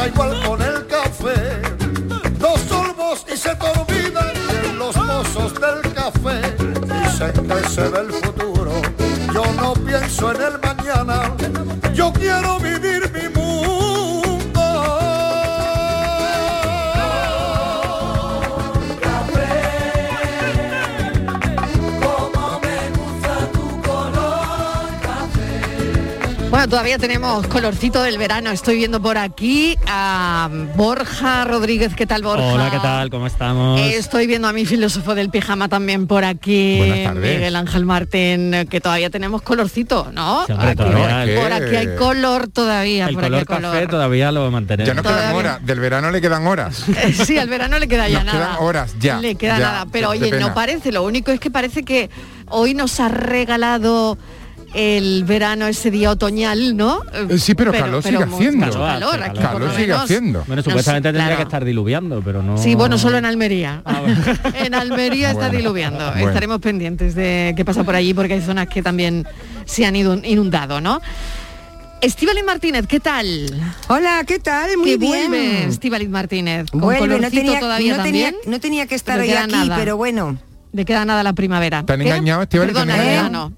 Pasa igual con el café. Dos sorbos y se te de los mozos del café. Dicen que se ve el futuro. Yo no pienso en el mañana. Yo quiero vivir Bueno, todavía tenemos colorcito del verano. Estoy viendo por aquí a Borja Rodríguez. ¿Qué tal, Borja? Hola, ¿qué tal? ¿Cómo estamos? Estoy viendo a mi filósofo del pijama también por aquí, Buenas tardes. Miguel Ángel Martín, que todavía tenemos colorcito, ¿no? Aquí- todavía. por aquí hay color todavía. El por aquí color hay café color. todavía lo mantenemos. Ya no quedan Todavía. horas, del verano le quedan horas. Sí, al verano le queda ya Nos nada. quedan horas, ya, Le queda ya, nada. Pero oye, no parece. Lo único es que parece que hoy nos ha regalado el verano ese día otoñal, ¿no? Eh, sí, pero calor sigue mucho haciendo. calor, aquí Calor sigue menos haciendo. Bueno, supuestamente tendría claro. que estar diluviando, pero no. Sí, bueno, solo en Almería. en Almería está Bueno. diluviando. Bueno. Estaremos pendientes de qué pasa por allí porque hay zonas que también se han ido inundado, ¿no? Estíbaliz Martínez, ¿qué tal? Hola, ¿qué tal? Muy que bien. vuelve Estíbaliz Martínez. Con Vuelve, no tenía, todavía no, tenía, también. no tenía que estar No hoy aquí, nada. pero bueno. Le queda nada la primavera. ¿Te engañado, Perdona, engañado? verano.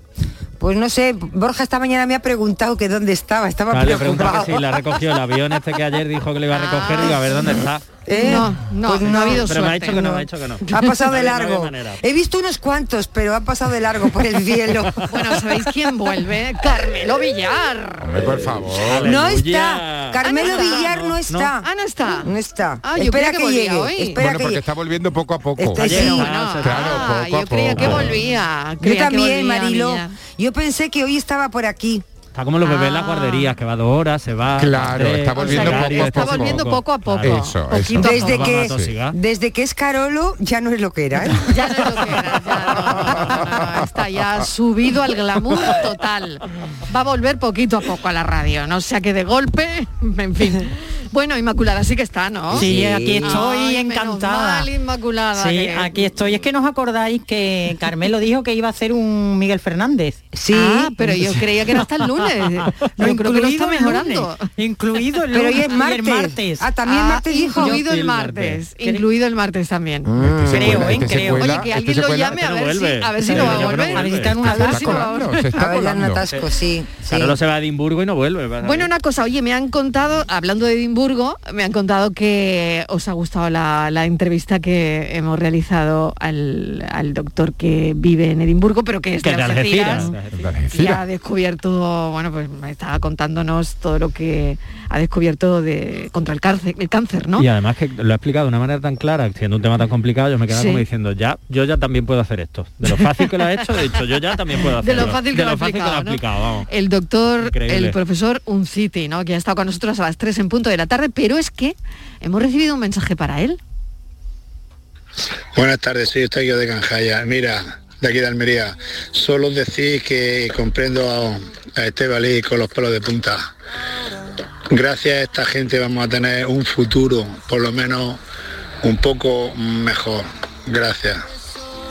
Pues no sé, Borja esta mañana me ha preguntado que dónde estaba, estaba Claro, le pregunta preocupado. que si le ha recogido el avión este que ayer dijo que le iba a recoger, digo, a ver dónde está. ¿Eh? No, no, Pues no ha habido Pero me ha dicho que no, no. me ha dicho que no. Ha pasado de largo. He visto unos cuantos, pero ha pasado de largo por el cielo. Bueno, ¿sabéis quién vuelve? Carmelo Villar. Hombre, por favor. No está. Carmelo Ah, no está. Villar no está. Ah, no está. No está. Ah, yo Espera que que, llegue. hoy. Espera Bueno, que porque llegue. está volviendo poco a poco. Este sí. Claro, ah, a yo creía que volvía. Yo creía que también, volvía Marilo. Villar. Yo pensé que hoy estaba por aquí. Está como los bebés en Ah. las guarderías, que va dos horas, se va. Claro, tres, está O sea, volviendo poco a está poco. volviendo poco a poco. Claro. Eso, Desde poco. que, desde que es Carolo ya no es lo que era. ¿eh? Ya no es lo que era, ya no, no, está ya subido al glamour total. Va a volver poquito a poco a la radio, no sea que de golpe, en fin. Bueno, Inmaculada sí que está, ¿no? Sí, aquí estoy Ay, encantada. mal, Inmaculada. Sí, que- aquí estoy. Es que nos acordáis que Carmelo dijo que iba a ser un Miguel Fernández. Sí. Ah, pero yo creía que era hasta el lunes. Que lo está Incluido el mejorando. lunes, Incluido el Pero lunes hoy es y el martes. martes. Ah, también Ah, martes dijo. incluido el el martes, martes. incluido el martes también. Este se Creo, cuela, ¿eh? este Creo. cuela, Oye, que este alguien lo llame a pero ver si, a ver si Pero no va a volver. que A ver si está en un A ver está va a está en colando. atasco, sí. Carlos se va a Edimburgo y no vuelve. a Bueno, ver. una cosa, oye, me han contado, hablando de Edimburgo, me han contado que os ha gustado la, la entrevista que hemos realizado al, al doctor que vive en Edimburgo, pero que es Que de de Algeciras. Algeciras. Y ha descubierto, bueno, pues me estaba contándonos todo lo que ha descubierto de contra el cáncer, el cáncer, ¿no? Y además que lo ha explicado de una manera tan clara, siendo un tema tan complicado, yo me quedaba Sí. como diciendo, ya, yo ya también puedo hacer esto. De lo fácil que lo ha hecho, he dicho, yo ya también puedo de hacerlo. lo fácil que de lo fácil que lo ha ¿no? vamos. El doctor, Increíble. el profesor Unciti, ¿no? Que ha estado con nosotros a las 3 en punto de la tarde, pero es que hemos recibido un mensaje para él. Buenas tardes, soy Eustaquio de Canjaya. Mira, de aquí de Almería, solo decir que comprendo a, a Estebalí con los pelos de punta. Gracias a esta gente vamos a tener un futuro, por lo menos un poco mejor. Gracias.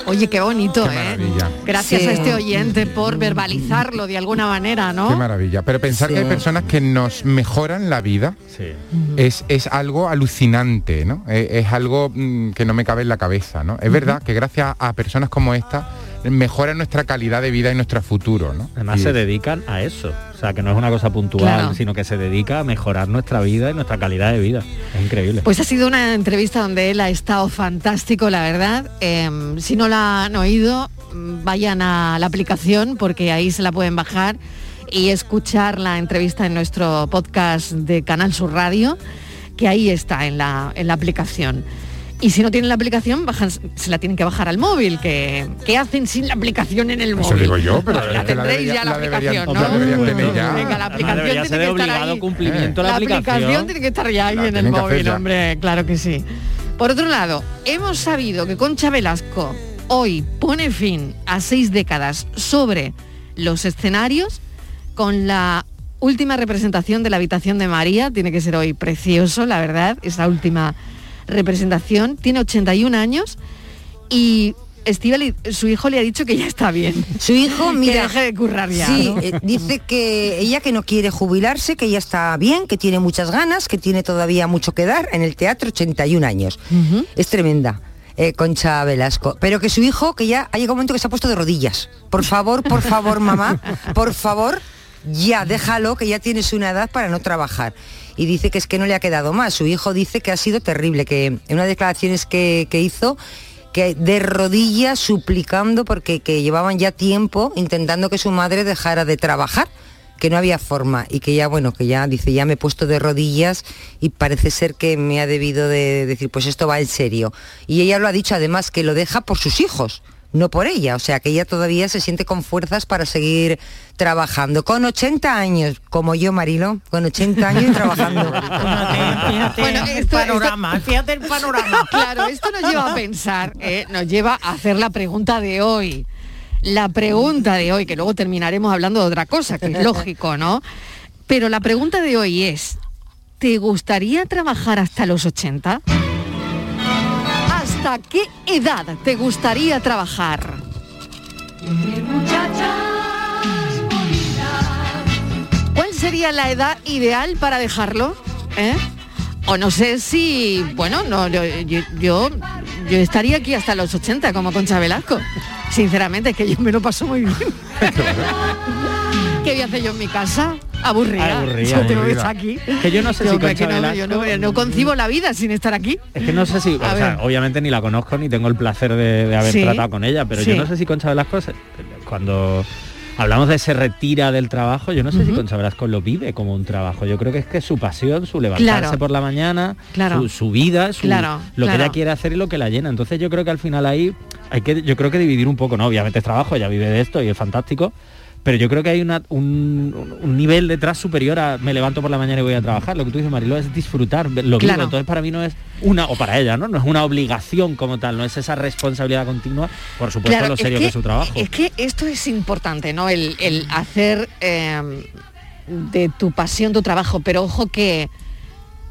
Oye, qué bonito, Qué ¿eh? maravilla. Gracias Sí. a este oyente por verbalizarlo de alguna manera, ¿no? Qué maravilla. Pero pensar Sí. que hay personas que nos mejoran la vida Sí. es, es algo alucinante, ¿no? Es, es algo mm, que no me cabe en la cabeza, ¿no? Es verdad que gracias a personas como esta mejora nuestra calidad de vida y nuestro futuro, ¿no? Además Y- se dedican a eso. O sea, que no es una cosa puntual, Claro. sino que se dedica a mejorar nuestra vida y nuestra calidad de vida. Es increíble. Pues ha sido una entrevista donde él ha estado fantástico, la verdad. Em, si no la han oído, vayan a la aplicación porque ahí se la pueden bajar y escuchar la entrevista en nuestro podcast de Canal Sur Radio, que ahí está en la, en la aplicación. Y si no tienen la aplicación, bajan, se la tienen que bajar al móvil. que ¿Qué hacen sin la aplicación en el móvil? Eso digo yo, pero la la tendréis debería- ya la, la deberían- aplicación, la ¿no? deberían tener ya. Venga, la aplicación tiene ser que estar ahí. cumplimiento La la, aplicación tiene que estar ya ahí La en el móvil, hombre, claro que sí. Por otro lado, hemos sabido que Concha Velasco hoy pone fin a seis décadas sobre los escenarios con la última representación de la habitación de María. Tiene que ser hoy precioso, la verdad, esa última representación. Tiene 81 años y Estíbaliz, su hijo le ha dicho que ya está bien. Su hijo, mira, que deje de currar ya. Sí, ¿no? eh, dice que ella que no quiere jubilarse, que ya está bien, que tiene muchas ganas, que tiene todavía mucho que dar en el teatro, 81 años. Ujú. Es tremenda. eh, Concha Velasco, pero que su hijo, que ya ha llegado un momento que se ha puesto de rodillas. Por favor, por favor, mamá, por favor, ya, déjalo, que ya tienes una edad para no trabajar. Y dice que es que no le ha quedado más. Su hijo dice que ha sido terrible, que en unas declaraciones que, que hizo, que de rodillas suplicando porque que llevaban ya tiempo intentando que su madre dejara de trabajar que no había forma y que ya bueno que ya dice ya me he puesto de rodillas y parece ser que me ha debido de decir pues esto va en serio y ella lo ha dicho además que lo deja por sus hijos no por ella, o sea que ella todavía se siente con fuerzas para seguir trabajando. Con 80 años, como yo, Marilo, con 80 años y trabajando. Fíjate Bueno, el esto- panorama, fíjate el panorama. Claro, esto nos lleva a pensar, eh, nos lleva a hacer la pregunta de hoy. La pregunta de hoy, que luego terminaremos hablando de otra cosa, que es lógico, ¿no? Pero la pregunta de hoy es, ¿te gustaría trabajar hasta los 80? ¿Hasta qué edad te gustaría trabajar? ¿Cuál sería la edad ideal para dejarlo? ¿Eh? O no sé si, bueno, no, yo, yo, yo, estaría aquí hasta los 80 como Concha Velasco. Sinceramente, es que yo me lo paso muy bien. ¿Qué voy a hacer yo en mi casa? Aburrida. Aburrida, Yo tengo que aburrida. estar aquí. Que yo no sé si Concha que no, yo no, concibo la vida sin estar aquí. Es que no sé si, o sea, obviamente ni la conozco ni tengo el placer de, de haber Sí. tratado con ella, pero Sí. yo no sé si Concha Velasco, cuando hablamos de se retira del trabajo, yo no sé si Ujú. Concha Velasco lo vive como un trabajo. Yo creo que es que su pasión, su levantarse Claro. por la mañana, Claro. su, su vida, su- Claro, lo que ella quiere hacer y lo que la llena. Entonces yo creo que al final ahí hay que, yo creo que dividir un poco, ¿no? Obviamente es trabajo, ella vive de esto y es fantástico. Pero yo creo que hay una- un, un nivel detrás superior a me levanto por la mañana y voy a trabajar. Lo que tú dices, Mariló, es disfrutar, lo Claro. vivo. Entonces para mí no es una, o para ella, ¿no? No es una obligación como tal, no es esa responsabilidad continua, por supuesto lo serio que, es su trabajo. Es que esto es importante, ¿no? El, el hacer eh, de tu pasión tu trabajo, pero ojo que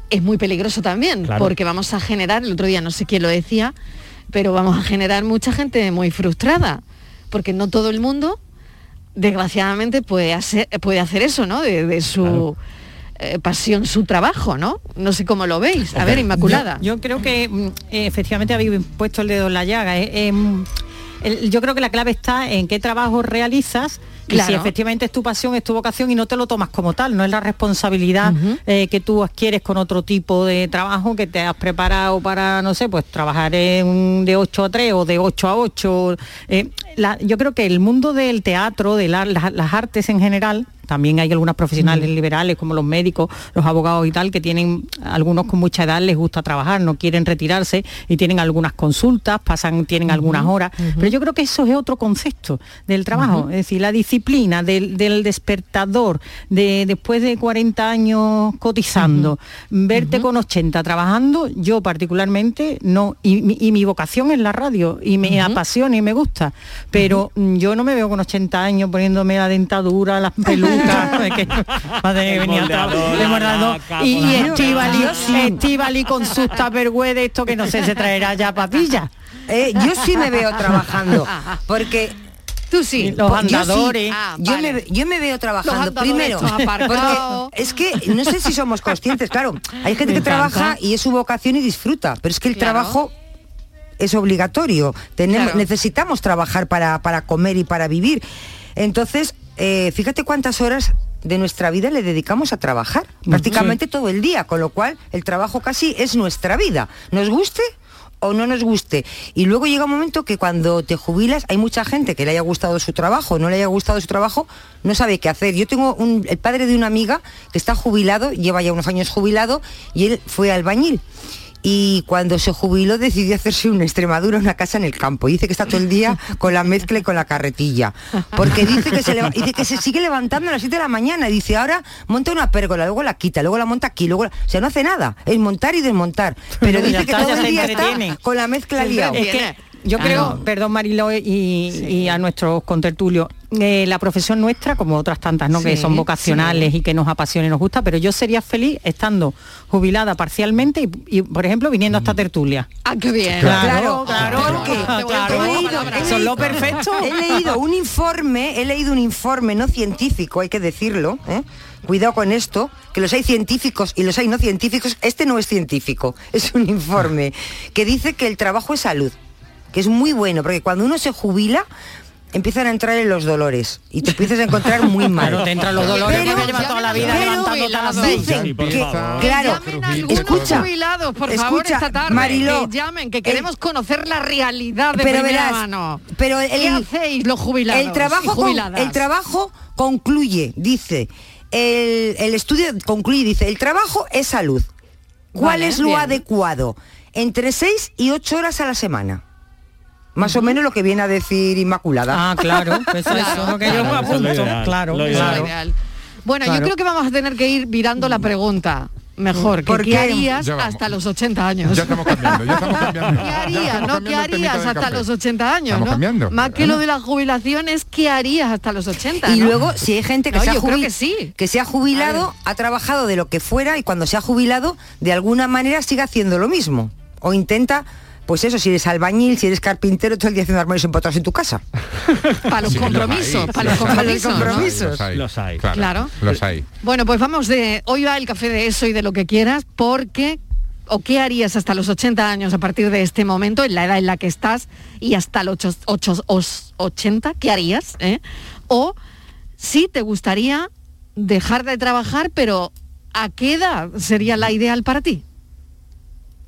es muy peligroso también, Claro. porque vamos a generar, el otro día no sé quién lo decía, pero vamos a generar mucha gente muy frustrada, porque no todo el mundo, desgraciadamente, puede hacer, puede hacer eso, ¿no? De, de su Claro. eh, pasión, su trabajo, ¿no? No sé cómo lo veis. A ver, Inmaculada. Yo, yo creo que mm, eh, efectivamente habéis puesto el dedo en la llaga. eh, eh, mm, el- yo creo que la clave está en qué trabajo realizas y si Claro. efectivamente es tu pasión, es tu vocación y no te lo tomas como tal, no es la responsabilidad eh, que tú adquieres con otro tipo de trabajo que te has preparado para, no sé, pues trabajar en de 8 a 3 o de 8 a 8. eh, la- yo creo que el mundo del teatro, de la- la- las artes en general, también hay algunas profesionales liberales como los médicos, los abogados y tal, que tienen, algunos con mucha edad les gusta trabajar, no quieren retirarse y tienen algunas consultas, pasan, tienen algunas horas. Pero yo creo que eso es otro concepto del trabajo, es decir, la disciplina del, del despertador, de después de 40 años cotizando, verte con 80 trabajando, yo particularmente no, y, mi- y mi vocación es la radio, y me apasiona y me gusta, pero yo no me veo con 80 años poniéndome la dentadura, las pelucas, madre, venía moldeador, laca, y, Estivali, Yo. Estivali con sus tupperware de esto que no sé, se traerá ya papilla. Eh, yo sí me veo trabajando, porque Tú sí. Los yo sí. andadores. Ah, yo, vale. me, yo me veo trabajando primero. Porque es que no sé si somos conscientes, claro. Hay gente que trabaja y es su vocación y disfruta, pero es que el Claro. trabajo es obligatorio. Tenemos, Claro. Necesitamos trabajar para, para comer y para vivir. Entonces, eh, fíjate cuántas horas de nuestra vida le dedicamos a trabajar, prácticamente todo el día, con lo cual el trabajo casi es nuestra vida. ¿Nos guste? o no nos guste. Y luego llega un momento que cuando te jubilas, hay mucha gente que le haya gustado su trabajo, no le haya gustado su trabajo, no sabe qué hacer. Yo tengo un- el padre de una amiga que está jubilado, lleva ya unos años jubilado, y él fue albañil. Y cuando se jubiló decidió hacerse una Extremadura, una casa en el campo. Y dice que está todo el día con la mezcla y con la carretilla. Porque dice que se, dice que se sigue levantando a las 7 de la mañana. Y dice, ahora monta una pérgola, luego la quita, luego la monta aquí, luego la- O sea, no hace nada. Es montar y desmontar. Pero dice que todo el día está con la mezcla liado. Es Tiene. que yo Ah, creo, no. perdón Marilo y, y a nuestros contertulios, eh, la profesión nuestra, como otras tantas, ¿no? que son vocacionales sí. y que nos apasiona y nos gusta, pero yo sería feliz estando jubilada parcialmente y, y, por ejemplo, viniendo a esta tertulia. Ah, qué bien. Claro, claro, claro. tomar he leído- he Son lo leído- perfecto. He leído un informe, he leído un informe no científico, hay que decirlo, ¿eh? cuidado con esto, que los hay científicos y los hay no científicos, este no es científico, es un informe que dice que el trabajo es salud, que es muy bueno, porque cuando uno se jubila, empiezan a entrar en los dolores y te empiezas a encontrar muy mal. Claro, te entran los dolores Pero- porque llevas toda la vida pero- levantando todas las. Dicen por que, favor. claro, a escucha, jubilados, por favor, escucha, esta tarde. Mariló, que llamen, que el- queremos conocer la realidad de pero primera verás, mano. pero ¿Qué el- hacéis los jubilados El trabajo, y con- el trabajo concluye, dice, el, el estudio concluye, dice, el trabajo es salud. ¿Cuál Vale, es lo bien. adecuado? Entre 6 y 8 horas a la semana. Más o menos lo que viene a decir Inmaculada. Ah, claro, eso Claro, es lo que yo me es ideal. Bueno, yo creo que vamos a tener que ir virando la pregunta. Mejor, que ¿Por ¿qué qué? harías hasta los 80 años? Ya estamos cambiando, ya estamos cambiando. ¿Qué harías, no? ¿Qué harías hasta los 80 años, Estamos no? cambiando, Más que ¿no? lo de la jubilación es ¿qué harías hasta los 80? Y ¿no? luego, si hay gente que, No, se, ha jubil- que sí. que se ha jubilado, ha trabajado de lo que fuera y cuando se ha jubilado, de alguna manera sigue haciendo lo mismo. O intenta, pues eso, si eres albañil, si eres carpintero, todo el día haciendo armarios empotrados en tu casa. Para los Sí, compromisos, para los compromisos. Los hay, Los hay. Claro, Claro. Los hay. Bueno, pues vamos de hoy va el café de eso y de lo que quieras, porque o qué harías hasta los 80 años a partir de este momento, en la edad en la que estás y hasta los ocho- ocho- os- 80, ¿qué harías? eh? O si te gustaría dejar de trabajar, pero ¿a qué edad sería la ideal para ti?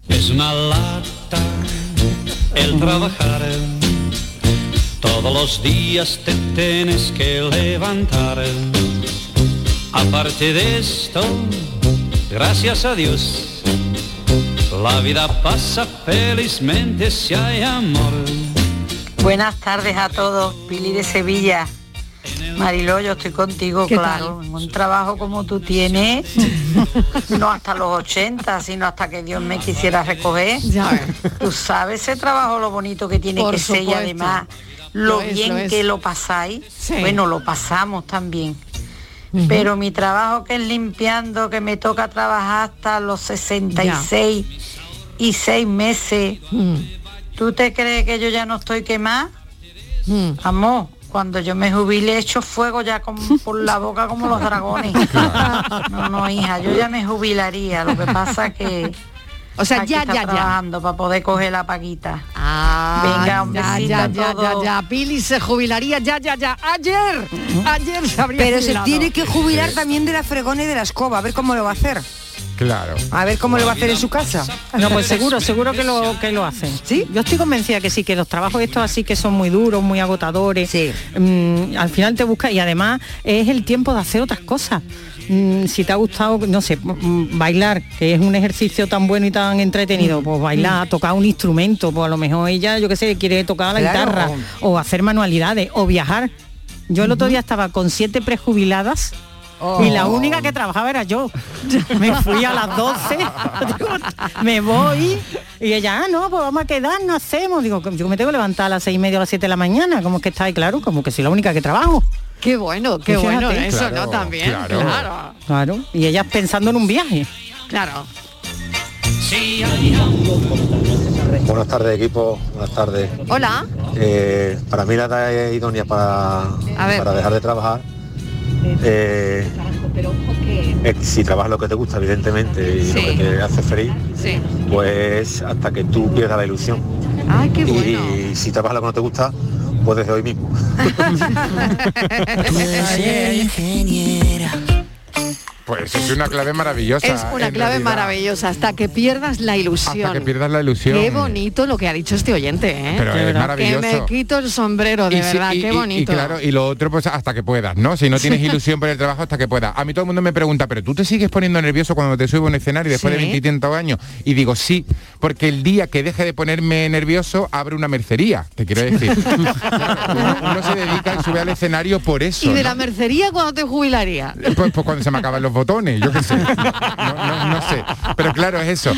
Es una lata el trabajar. Todos los días te tienes que levantar. Aparte de esto, gracias a Dios, la vida pasa felizmente si hay amor. Buenas tardes a todos, Pili de Sevilla. Mariló, yo estoy contigo, ¿Qué claro. En un trabajo como tú tienes, no hasta los 80, sino hasta que Dios me quisiera recoger. Ya. Tú sabes ese trabajo lo bonito que tiene Por que ser y además Lo lo, es, bien es. que lo pasáis. Sí. Bueno, lo pasamos también. Pero mi trabajo que es limpiando, que me toca trabajar hasta los 66 y 6 meses, ¿tú te crees que yo ya no estoy quemada? mm. Amor, cuando yo me jubile hecho fuego ya con, por la boca como los dragones. No, no, hija, yo ya me jubilaría. Lo que pasa que O sea, hay que ya, ya, ya. trabajando para poder coger la paguita. Ah, Venga, un ya, besito ya, ya, ya, ya. Pili se jubilaría ya, ya, ya. Ayer, ayer se habría Pero se tiene que jubilar también de la fregona y de la escoba, a ver cómo lo va a hacer. Claro. A ver cómo lo va a hacer en su casa. No, pues seguro, seguro que lo que lo hacen. ¿Sí? Yo estoy convencida que sí, que los trabajos estos así que son muy duros, muy agotadores, Sí. mm, al final te busca y además es el tiempo de hacer otras cosas. Mm, si te ha gustado, no sé, mm, bailar, que es un ejercicio tan bueno y tan entretenido, pues bailar, tocar un instrumento, pues a lo mejor ella, yo qué sé, quiere tocar la Claro. guitarra o hacer manualidades o viajar. Yo el otro día estaba con siete prejubiladas y la única que trabajaba era yo. Me fui a las 12, digo, me voy y ella, ah, no, pues vamos a quedar, no hacemos. Digo, yo me tengo que levantar a las seis y media o a las siete de la mañana, como que está ahí, claro, como que soy la única que trabajo. Qué bueno, qué Pues bueno eso, Claro, ¿no? También, claro. claro, Claro. Y ellas pensando en un viaje. claro. Buenas tardes equipo, buenas tardes. Hola. Eh, para mí la edad es idónea para, para dejar de trabajar. Eh, eh, si trabajas lo que te gusta, evidentemente, y Sí. lo que te hace feliz, Sí. pues hasta que tú pierdas la ilusión. Ay, qué bueno. Y si trabajas lo que no te gusta, pues desde hoy mismo. Pues es una clave maravillosa. Es una clave realidad. maravillosa, hasta que pierdas la ilusión. Hasta que pierdas la ilusión. Qué bonito lo que ha dicho este oyente, ¿eh? Pero es verdad. maravilloso. Que me quito el sombrero, de Y si- verdad, y- qué y- bonito. Y, claro, y lo otro, pues hasta que puedas, ¿no? Si no tienes ilusión por el trabajo, hasta que puedas. A mí todo el mundo me pregunta, ¿pero tú te sigues poniendo nervioso cuando te subo a un escenario después Sí. de veintitantos años? Y digo, sí, porque el día que deje de ponerme nervioso, abre una mercería, te quiero decir. uno, uno se dedica y sube al escenario por eso. ¿Y de ¿no? la mercería cuando te jubilaría? Pues, pues cuando se me acaban los botones, yo qué sé. No, no- no sé. Pero claro, es eso.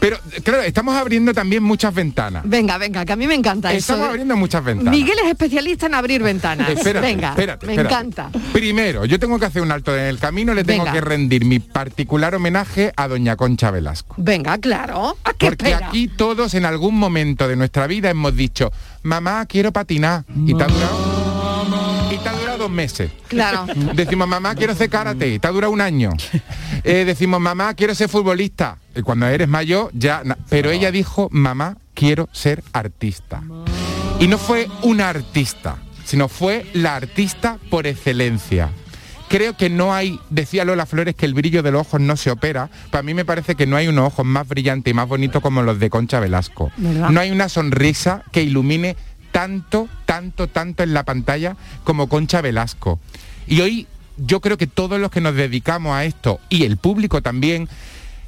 Pero claro, estamos abriendo también muchas ventanas. Venga, venga, que a mí me encanta eso. Estamos ¿eh? abriendo muchas ventanas. Miguel es especialista en abrir ventanas. Espérate, venga, espérate, me espérate. encanta. Primero, yo tengo que hacer un alto en el camino, le tengo Venga. que rendir mi particular homenaje a doña Concha Velasco. Venga, claro. ¿A qué Porque espera? aquí todos en algún momento de nuestra vida hemos dicho, mamá, quiero patinar. Y dos meses. Claro. Decimos, mamá, quiero hacer karate. Te ha durado un año. Eh, decimos, mamá, quiero ser futbolista. Y cuando eres mayor, ya... Pero ella dijo, mamá, quiero ser artista. Y no fue una artista, sino fue la artista por excelencia. Creo que no hay, decía Lola Flores, que el brillo de los ojos no se opera. Para mí me parece que no hay unos ojos más brillantes y más bonitos como los de Concha Velasco. ¿Verdad? No hay una sonrisa que ilumine tanto, tanto, tanto en la pantalla como Concha Velasco. Y hoy yo creo que todos los que nos dedicamos a esto, y el público también,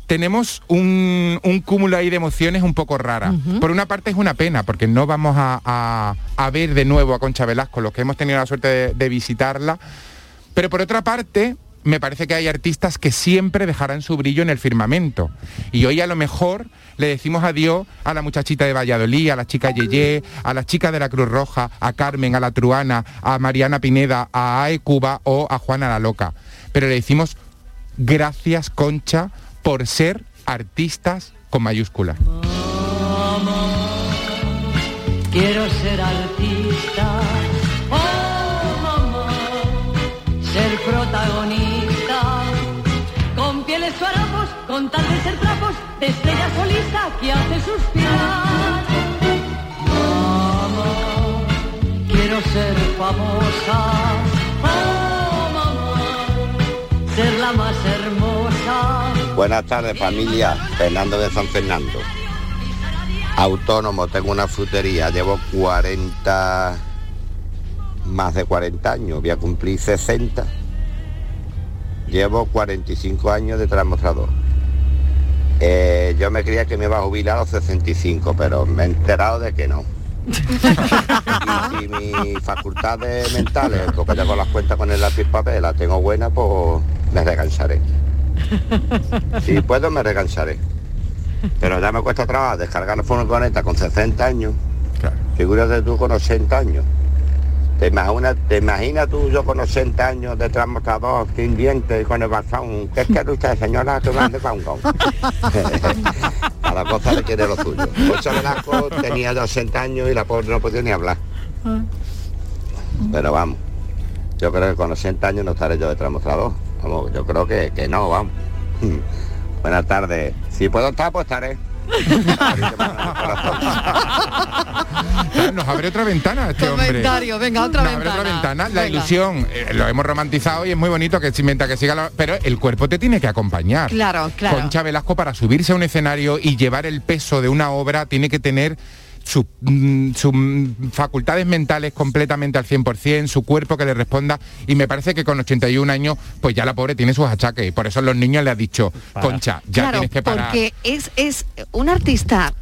tenemos un, un cúmulo ahí de emociones un poco raras. Por una parte es una pena, porque no vamos a, a- a ver de nuevo a Concha Velasco, los que hemos tenido la suerte de, de visitarla. Pero por otra parte, me parece que hay artistas que siempre dejarán su brillo en el firmamento. Y hoy a lo mejor le decimos adiós a la muchachita de Valladolid, a la chica Yeye, a la chica de la Cruz Roja, a Carmen, a la Truana, a Mariana Pineda, a Ae Cuba o a Juana la Loca. Pero le decimos gracias, Concha, por ser artistas con mayúsculas. Quiero ser con tal de ser trapos, de estrella solista que hace suspirar. Mamá, quiero ser famosa, oh mamá, ser la más hermosa. Buenas tardes familia, Fernando de San Fernando. Autónomo, tengo una frutería, llevo 40, más de 40 años, voy a cumplir 60. Llevo 45 años de transmostrador. Eh, yo me creía que me iba a jubilar a los 65, pero me he enterado de que no. y si mis facultades mentales, porque con las cuentas con el lápiz papel las tengo buenas, pues me recansaré. Si puedo me recansaré. Pero ya me cuesta trabajo descargar la furgoneta con 60 años. Figúrate tú con 80 años. ¿Te imaginas, ¿Te imaginas tú yo con 80 años de transportador, sin dientes y con el bastón? ¿Qué quiere usted, señora? Que mande con con. Cada cosa le quiere lo suyo. Concha Velasco tenía ya 80 años y la pobre no podía ni hablar. Pero vamos, yo creo que con 80 años no estaré yo de transportador. Vamos, yo creo que, que no, vamos. Buenas tardes. Si puedo estar, pues estaré. Nos abre otra ventana este hombre. Comentario, venga, otra Nos abre ventana. otra ventana. La Venga. ilusión, eh, lo hemos romantizado y es muy bonito que mientras que siga la- Pero el cuerpo te tiene que acompañar. Claro, claro. Concha Velasco para subirse a un escenario y llevar el peso de una obra tiene que tener mm, sus facultades mentales completamente al 100%, su cuerpo que le responda y me parece que con 81 años pues ya la pobre tiene sus achaques y por eso los niños le ha dicho, Concha, ya claro, tienes que parar. porque es, es un artista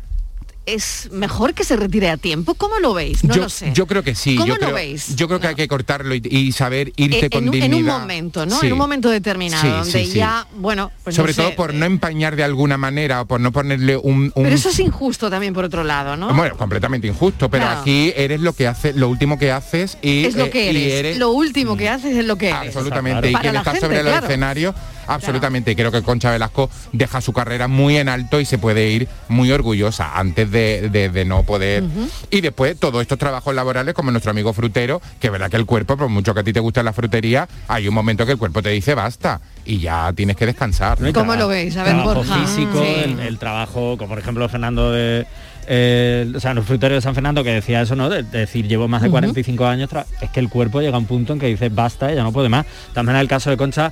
es mejor que se retire a tiempo. ¿Cómo lo veis? No yo, lo sé. yo creo que sí. ¿Cómo yo lo creo, veis? Yo creo que hay que cortarlo y, y saber irse Eh, con en, un- dignidad. en un momento, ¿no? Sí. En un momento determinado, Sí, donde sí, sí. ya, bueno, pues Sobre no sé, todo por no empañar de alguna manera o por no ponerle un... un- Pero eso es injusto también por otro lado, ¿no? Bueno, completamente injusto, pero Claro. aquí eres lo que hace, lo último que haces y, es lo eh, que eres. Lo último que haces es lo que eres. absolutamente. Y quien está gente, sobre claro. escenarios absolutamente. Y creo que Concha Velasco deja su carrera muy en alto y se puede ir muy orgullosa antes de, de- de no poder. Y después todos estos trabajos laborales, como nuestro amigo frutero, que verdad que el cuerpo, por mucho que a ti te guste la frutería, hay un momento que el cuerpo te dice basta y ya tienes que descansar. ¿no? Y ¿Cómo lo veis? A ver, trabajo Borja. físico, Sí. el, el trabajo, como por ejemplo Fernando de eh, o sea, el fruterio de San Fernando que decía eso, ¿no? De, de decir, llevo más de Ujú. 45 años, es que el cuerpo llega a un punto en que dice basta, ya no puede más. También en el caso de Concha,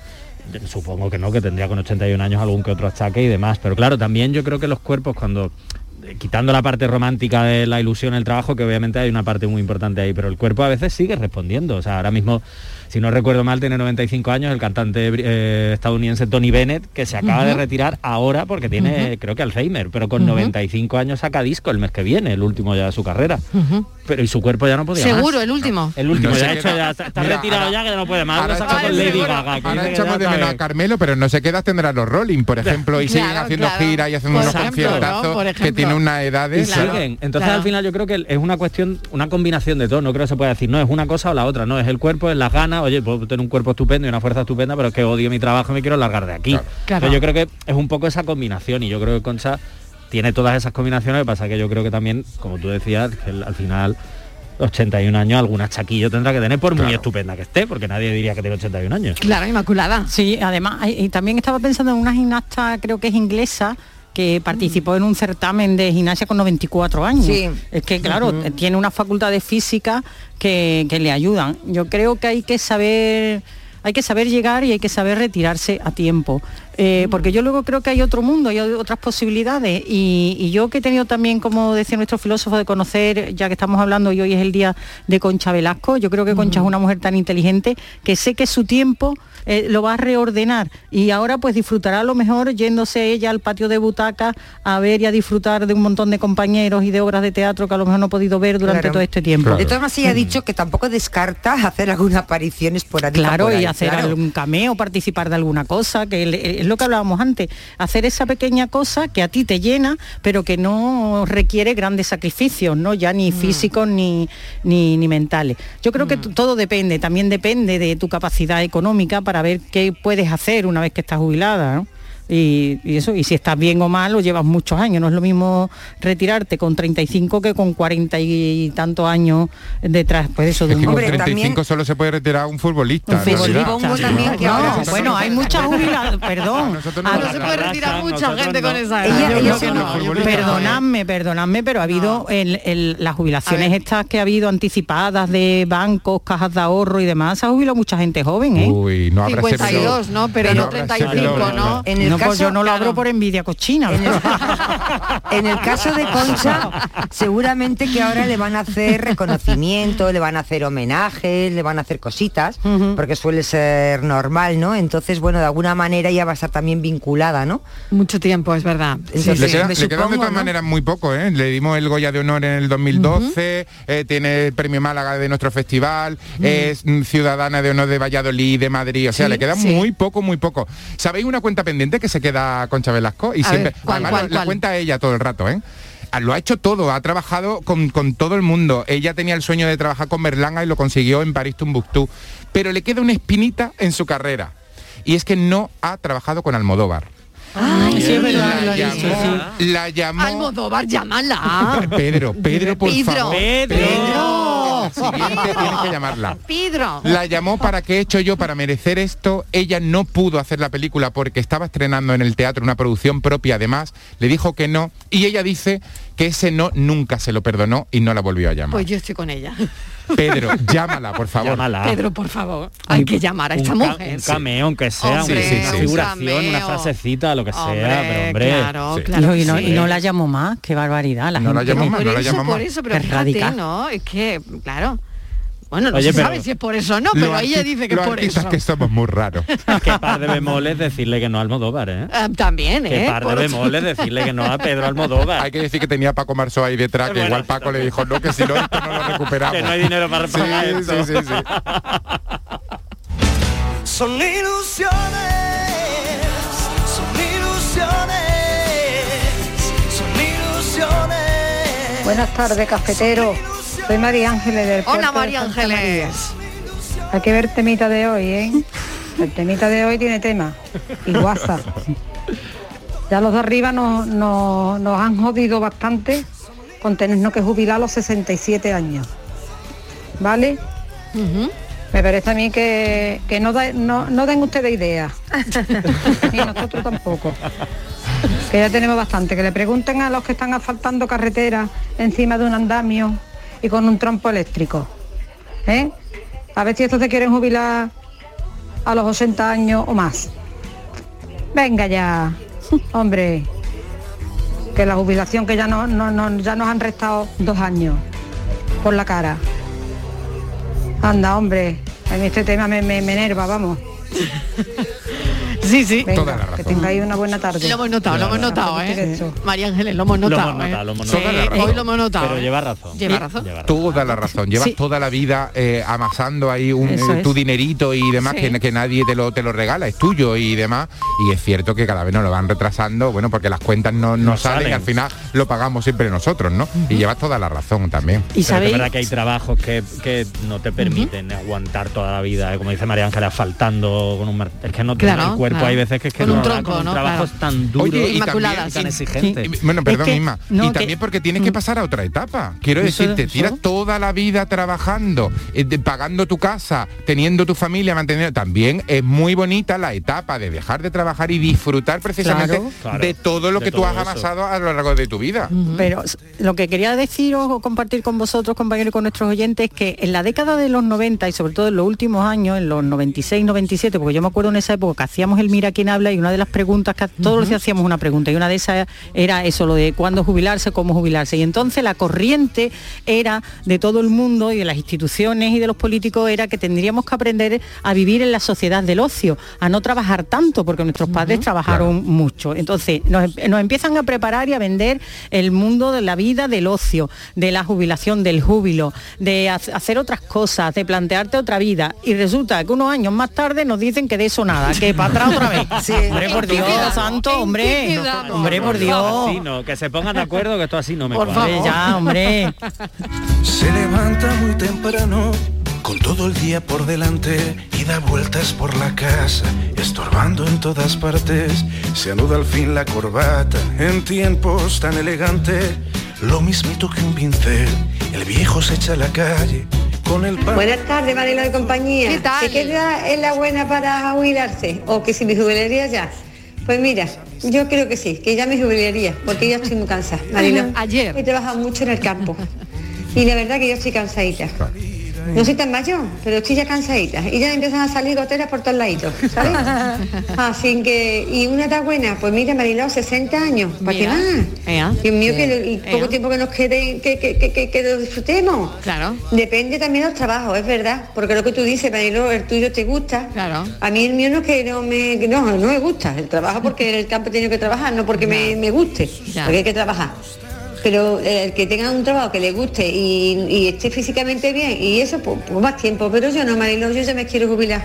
supongo que no, que tendría con 81 años algún que otro achaque y demás. Pero claro, también yo creo que los cuerpos cuando eh, quitando la parte romántica de la ilusión, el trabajo, que obviamente hay una parte muy importante ahí, pero el cuerpo a veces sigue respondiendo. O sea, ahora mismo, si no recuerdo mal, tiene 95 años el cantante eh, estadounidense Tony Bennett, que se acaba de retirar ahora porque tiene, creo que Alzheimer, pero con Ujú. 95 años saca disco el mes que viene, el último ya de su carrera. Pero y su cuerpo ya no podía Seguro, más. el último. El último, No ya se hecho, queda- ya está, está Mira, retirado ahora- ya que ya no puede más. ahora con Lady. Gaga. que echamos de menos a. Carmelo, pero no sé qué edad tendrá los Rolling, por ejemplo, y siguen haciendo claro. giras y haciendo Por unos ejemplo, ¿no? conciertazos Por que tienen una y edades. Claro. siguen. Entonces claro. al final yo creo que es una cuestión, una combinación de todo. No creo que se pueda decir, no, es una cosa o la otra, no, es el cuerpo, es las ganas, oye, puedo tener un cuerpo estupendo y una fuerza estupenda, pero es que odio mi trabajo y me quiero largar de aquí. Claro. Claro. Entonces yo creo que es un poco esa combinación y yo creo que Concha tiene todas esas combinaciones, lo que pasa que yo creo que también, como tú decías, que al final 81 años, alguna chaquillo tendrá que tener por muy estupenda que esté, porque nadie diría que tiene 81 años. Claro, Inmaculada. Sí, además, y también estaba pensando en una gimnasta, creo que es inglesa, que participó en un certamen de gimnasia con 94 años. Sí. Es que, claro, tiene unas facultades físicas que, que le ayudan. Yo creo que hay que saber hay que saber llegar y hay que saber retirarse a tiempo. Eh, porque yo luego creo que hay otro mundo, hay otras posibilidades. Y, y yo que he tenido también, como decía nuestro filósofo, de conocer, ya que estamos hablando y hoy es el día de Concha Velasco, yo creo que Concha es una mujer tan inteligente que sé que su tiempo eh, lo va a reordenar y ahora pues disfrutará a lo mejor yéndose ella al patio de butaca a ver y a disfrutar de un montón de compañeros y de obras de teatro que a lo mejor no ha podido ver durante Claro. todo este tiempo. Claro. De todas maneras, ella ha dicho que tampoco descarta hacer alguna aparición esporádica Claro, por ahí, y hacer claro. algún cameo, participar de alguna cosa, que es lo que hablábamos antes, hacer esa pequeña cosa que a ti te llena, pero que no requiere grandes sacrificios, ¿no? Ya Mm. ni físicos ni, ni, ni mentales. Yo creo que t- todo depende, también depende de tu capacidad económica para ver qué puedes hacer una vez que estás jubilada, ¿no? Y, y eso, y si estás bien o mal, o llevas muchos años. No es lo mismo retirarte con 35 que con 40 y tantos años detrás, pues eso, de Es un que con Hombre, 35 también- solo se puede retirar un futbolista. un en realidad. futbolista. Supongo también que No, ahora- bueno, hay muchas jubiladas, perdón. Nosotros Ah, no No nos se puede retirar mucha gente no. con esa edad. Perdonadme, perdonadme, pero ha habido el- el- las jubilaciones A estas que ha habido anticipadas de bancos, cajas de ahorro y demás, se ha jubilado mucha gente joven, ¿eh? Uy, no habrá 52, ¿no? Pero no 35, ¿no? En el pues caso, yo no lo claro. abro por envidia cochina. En el, en el caso de Concha, seguramente que ahora le van a hacer reconocimiento, le van a hacer homenajes, le van a hacer cositas, porque suele ser normal, ¿no? Entonces, bueno, de alguna manera ya va a estar también vinculada, ¿no? Mucho tiempo, es verdad. Sí, Le, sí. queda- me le quedan de todas ¿no? maneras muy poco, ¿eh? Le dimos el Goya de Honor en el 2012, eh, tiene el premio Málaga de nuestro festival, es ciudadana de honor de Valladolid, de Madrid, o sea, Sí, le queda sí. muy poco, muy poco. ¿Sabéis una cuenta pendiente que se queda Concha Velasco? Y A siempre, ver, ¿cuál, además cuál, la cuál? cuenta ella todo el rato, ¿eh? Ah, Lo ha hecho todo, ha trabajado con, con todo el mundo. Ella tenía el sueño de trabajar con Berlanga y lo consiguió en París Tumbuctú. Pero le queda una espinita en su carrera. Y es que no ha trabajado con Almodóvar. Ay, sí, es verdad, lo La llamó, sí. la llamó Almodóvar, llámala. Pedro, Pedro, por Pedro. favor. Pedro. Siguiente tienes que llamarla. Pedro. La llamó para que he hecho yo para merecer esto. Ella no pudo hacer la película porque estaba estrenando en el teatro una producción propia además. Le dijo que no. Y ella dice que ese no nunca se lo perdonó y no la volvió a llamar. Pues yo estoy con ella. Pedro, llámala, por favor. Llámala. Pedro, por favor. Hay que llamar a esta un ca- mujer. Un cameo, aunque sea, Hombre, un- Sí, sí, sí. una figuración, un una frasecita, lo que sea, Hombre, pero hombre. claro, Sí. claro y, no, sí. y no la llamo más, qué barbaridad. La No la gente llamo que- más, por no la eso, llamamos. por eso, pero Es fíjate, radical. ¿no? Es que, claro. Bueno, no Oye, se pero- sabe si es por eso o no, pero ella dice que es por eso. que somos muy raros. Qué par de bemoles decirle que no a Almodóvar, ¿eh? Ah, también, Qué ¿eh? par de bemoles decirle que no a Pedro Almodóvar. Hay que decir que tenía a Paco Marzo ahí detrás, que Bueno, igual Paco le dijo, no, que si no, esto no lo recuperamos. Que no hay dinero para Sí, pagar sí, esto. sí, sí. Son ilusiones, son ilusiones, son ilusiones. Buenas tardes, cafetero. Soy María Ángeles del Hola, puerto María Ángeles. María. Hay que ver temita de hoy, ¿eh? El temita de hoy tiene tema y WhatsApp. Ya los de arriba nos, nos- nos han jodido bastante con tenernos que jubilar a los 67 años. ¿Vale? Me parece a mí que, que no, da- no, no den ustedes ideas. Ni nosotros tampoco. Que ya tenemos bastante. Que le pregunten a los que están asfaltando carreteras encima de un andamio y con un trompo eléctrico. ¿Eh? A ver si estos se quieren jubilar a los 80 años o más. Venga ya, hombre. Que la jubilación que ya, no, no- no- ya nos han restado dos años por la cara. Anda, hombre. Mí este tema me, me, me enerva, vamos. Sí, sí. Venga, Toda la razón. que tengáis una buena tarde. Lo hemos notado, lo hemos notado, ¿eh? María Ángeles, lo hemos Lo notado. hemos notado, ¿eh? lo hemos notado. Hoy lo hemos notado. Pero ¿eh? lleva razón. Lleva razón. Toda la razón. Llevas Sí. toda la vida eh, amasando ahí un, eh, es. tu dinerito y demás Sí. que, que nadie te lo, te lo regala, es tuyo y demás. Y es cierto que cada vez nos lo van retrasando, bueno, porque las cuentas no, no No salen, salen. y al final lo pagamos siempre nosotros, ¿no? Y llevas toda la razón también. Y Pero es verdad que hay trabajos que, que no te permiten aguantar toda la vida, eh, como dice María Ángeles, faltando con un mar- es que no te Claro, el cuerpo claro. hay veces que es que Con un no tronco, con un ¿no? trabajo Claro. es tan duro Oye, y Inmaculada, también- tan sí. exigente. Y- Bueno, perdón, que- Isma. no, y que- también porque tienes que pasar a otra etapa. Quiero decir, te tiras toda la vida trabajando, eh, de- pagando tu casa, teniendo tu familia, manteniendo. También es muy bonita la etapa de dejar de trabajar y disfrutar precisamente Claro. Claro. de todo lo que tú has amasado a lo largo de tu vida. Pero lo que quería deciros o compartir con vosotros, compañeros, y con nuestros oyentes, es que en la década de los 90 y sobre todo en los últimos años, en los 96, 97, porque yo me acuerdo en esa época que hacíamos el Mira quién habla y una de las preguntas que todos los hacíamos una pregunta y una de esas era eso, lo de cuándo jubilarse, cómo jubilarse. Y entonces la corriente era de todo el mundo y de las instituciones y de los políticos era que tendríamos que aprender a vivir en la sociedad del ocio, a no trabajar tanto, porque nuestros padres trabajaron mucho. Entonces nos, nos empiezan a preparar y a vender el mundo de la vida del ocio, de la jubilación, del júbilo, de ha- hacer otras cosas, de plantearte otra vida. Y resulta que unos años más tarde nos dicen que de eso nada, que para atrás otra vez. hombre, por ¿En qué Dios, quedamos? santo, hombre. Hombre, por Dios. Así no, que se pongan de acuerdo que esto así no me Por cuadra. favor. Ya, hombre. Se levanta muy temprano, con todo el día por delante y da vueltas por la casa, estorbando en todas partes. Se anuda al fin la corbata en tiempos tan elegantes, lo mismito que un pincel. El viejo se echa a la calle con el pan. Buenas tardes, Marilo de compañía. ¿Qué tal? ¿Qué edad es la buena para jubilarse? ¿O que si me jubilaría ya? Pues mira, yo creo que sí, que ya me jubilaría, porque ya estoy muy cansada, Marilo. Ayer. He trabajado mucho en el campo. Y la verdad que yo estoy cansadita. No soy tan mayor, pero estoy ya cansadita. Y ya empiezan a salir goteras por todos lados, ¿sabes? Así que, y una edad buena, pues mira, Mariló, 60 años, ¿para qué más? Dios mío, que el, poco tiempo que nos quede, que, que, que, lo disfrutemos. Claro. Depende también del trabajo, es verdad, porque lo que tú dices, Marilo, el tuyo te gusta. Claro. A mí el mío no es que no me, no, no me gusta, el trabajo porque en el campo he tenido que trabajar, no porque me, me guste, Ya. porque hay que trabajar. Pero eh, el que tenga un trabajo que le guste y, esté físicamente bien y eso, pues, pues más tiempo. Pero yo no, Marilo, yo ya me quiero jubilar.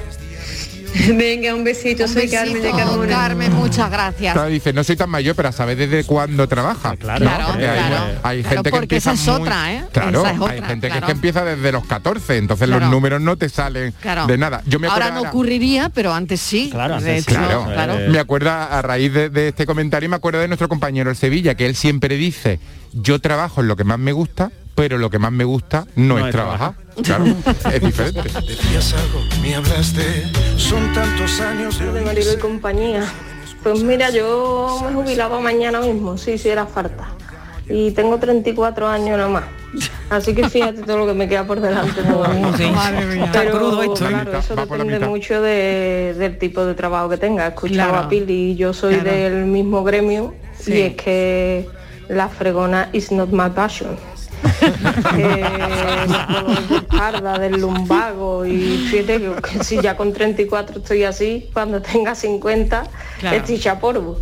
Venga, un besito, Un soy Carmen de besito, Carmona. Carmen, muchas gracias. Claro, dice, no soy tan mayor, pero a saber desde cuándo trabaja. Claro, ¿no? claro, Porque hay, claro. hay Claro, gente que esa empieza es muy- otra, ¿eh? Claro, Esa es hay gente que, es que empieza desde los 14, entonces Claro. los números no te salen Claro. de nada. Yo me Ahora acuerdo no ocurriría, pero antes sí. Claro, De antes sí, hecho, Claro, claro. me acuerdo a raíz de, de este comentario, me acuerdo de nuestro compañero el Sevilla, que él siempre dice, yo trabajo en lo que más me gusta, pero lo que más me gusta no, No es trabajar. Claro, es diferente. Decías algo, me hablaste, son tantos años de de Marilo y compañía. Pues mira, yo me jubilaba mañana mismo, si hiciera falta. Y tengo 34 años nada más. Así que fíjate todo lo que me queda por delante todavía. Sí. Pero crudo esto, ¿eh? claro, eso depende mucho de- del tipo de trabajo que tenga. Escuchaba Claro. a Pili y yo soy Claro. del mismo gremio Sí. y es que la fregona is not my passion. los de espalda, del lumbago y fíjate que, que si ya con 34 estoy así, cuando tenga 50 Claro. estoy hecha polvo.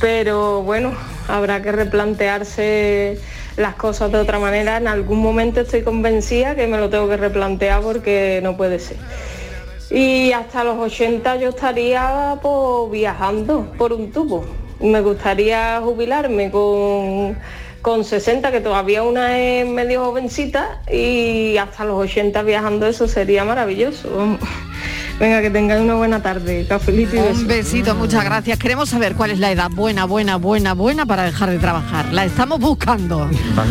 Pero bueno, habrá que replantearse las cosas de otra manera. En algún momento estoy convencida que me lo tengo que replantear porque no puede ser. Y hasta los 80 yo estaría pues, viajando por un tubo. Me gustaría jubilarme con, con 60, que todavía una es medio jovencita, y hasta los 80 viajando eso sería maravilloso. Venga, que tengáis una buena tarde. Cafelito y Un besos. besito, muchas gracias. Queremos saber cuál es la edad buena, buena, buena, buena para dejar de trabajar. La estamos buscando.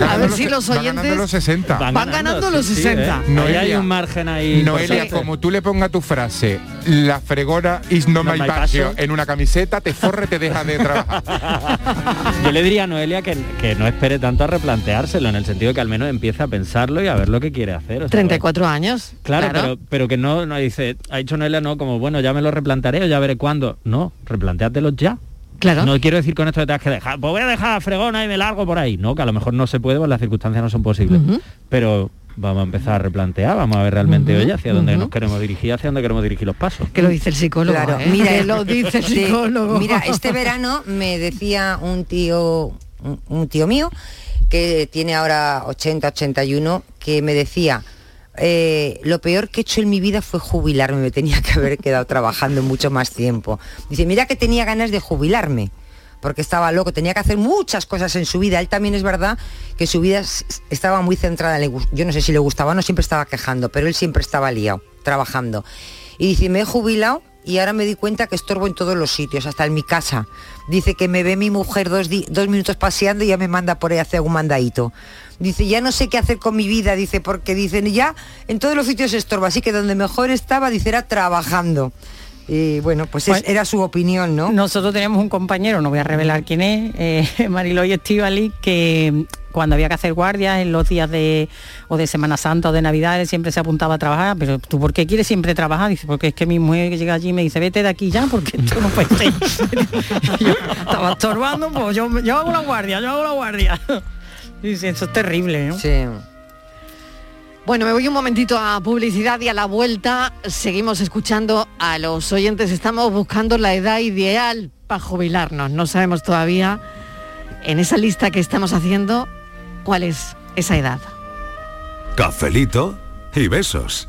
A ver si los van ganando oyentes... los 60. Van ganando los sí, sí, 60. ¿eh? Ahí hay un margen ahí Noelia, como tú le pongas tu frase, la fregona is no, No my my passion, passion. en una camiseta, te forre, te deja de trabajar. Yo le diría a Noelia que, que no espere tanto a replanteárselo, en el sentido de que al menos empiece a pensarlo y a ver lo que quiere hacer. o sea, 34 años. Claro, claro. Pero, pero que no, no dice, ha dicho Noelia, no, como bueno, ya me lo replantearé o ya veré cuándo. No, replantéatelo ya. Claro. No quiero decir con esto que tengas que dejar, pues voy a dejar la fregona y me largo por ahí. No, que a lo mejor no se puede, pues las circunstancias no son posibles. Pero vamos a empezar a replantear, vamos a ver realmente oye, hacia dónde nos queremos dirigir, hacia dónde queremos dirigir los pasos. Que lo dice el psicólogo. Claro, ¿eh? mira, Que lo dice el de- psicólogo. mira, este verano me decía un tío, un, un tío mío, que tiene ahora 80, 81, que me decía, eh, lo peor que he hecho en mi vida fue jubilarme, me tenía que haber quedado trabajando mucho más tiempo. Dice, mira que tenía ganas de jubilarme. Porque estaba loco, tenía que hacer muchas cosas en su vida. Él también es verdad que su vida estaba muy centrada. gus- Yo no sé si le gustaba no, siempre estaba quejando, pero él siempre estaba liado, trabajando. Y dice, me he jubilado y ahora me di cuenta que estorbo en todos los sitios, hasta en mi casa. Dice que me ve mi mujer dos minutos paseando y ya me manda por ahí a hacer un mandadito. Dice, ya no sé qué hacer con mi vida, dice, porque dicen, ya en todos los sitios estorba, así que donde mejor estaba, dice, era trabajando. Y bueno, pues es- era su opinión, ¿no? Nosotros tenemos un compañero, no voy a revelar quién es, eh, Mariloy Estivali, que cuando había que hacer guardias en los días de o de Semana Santa o de Navidad, él siempre se apuntaba a trabajar, pero tú ¿por qué quieres siempre trabajar? Dice, porque es que mi mujer que llega allí me dice, vete de aquí ya, porque esto no puede ser. Yo estaba estorbando, pues yo, yo hago la guardia, yo hago la guardia. Eso es terrible, ¿no? Sí. Bueno, me voy un momentito a publicidad y a la vuelta seguimos escuchando a los oyentes. Estamos buscando la edad ideal para jubilarnos. No sabemos todavía en esa lista que estamos haciendo cuál es esa edad. Cafelito y besos.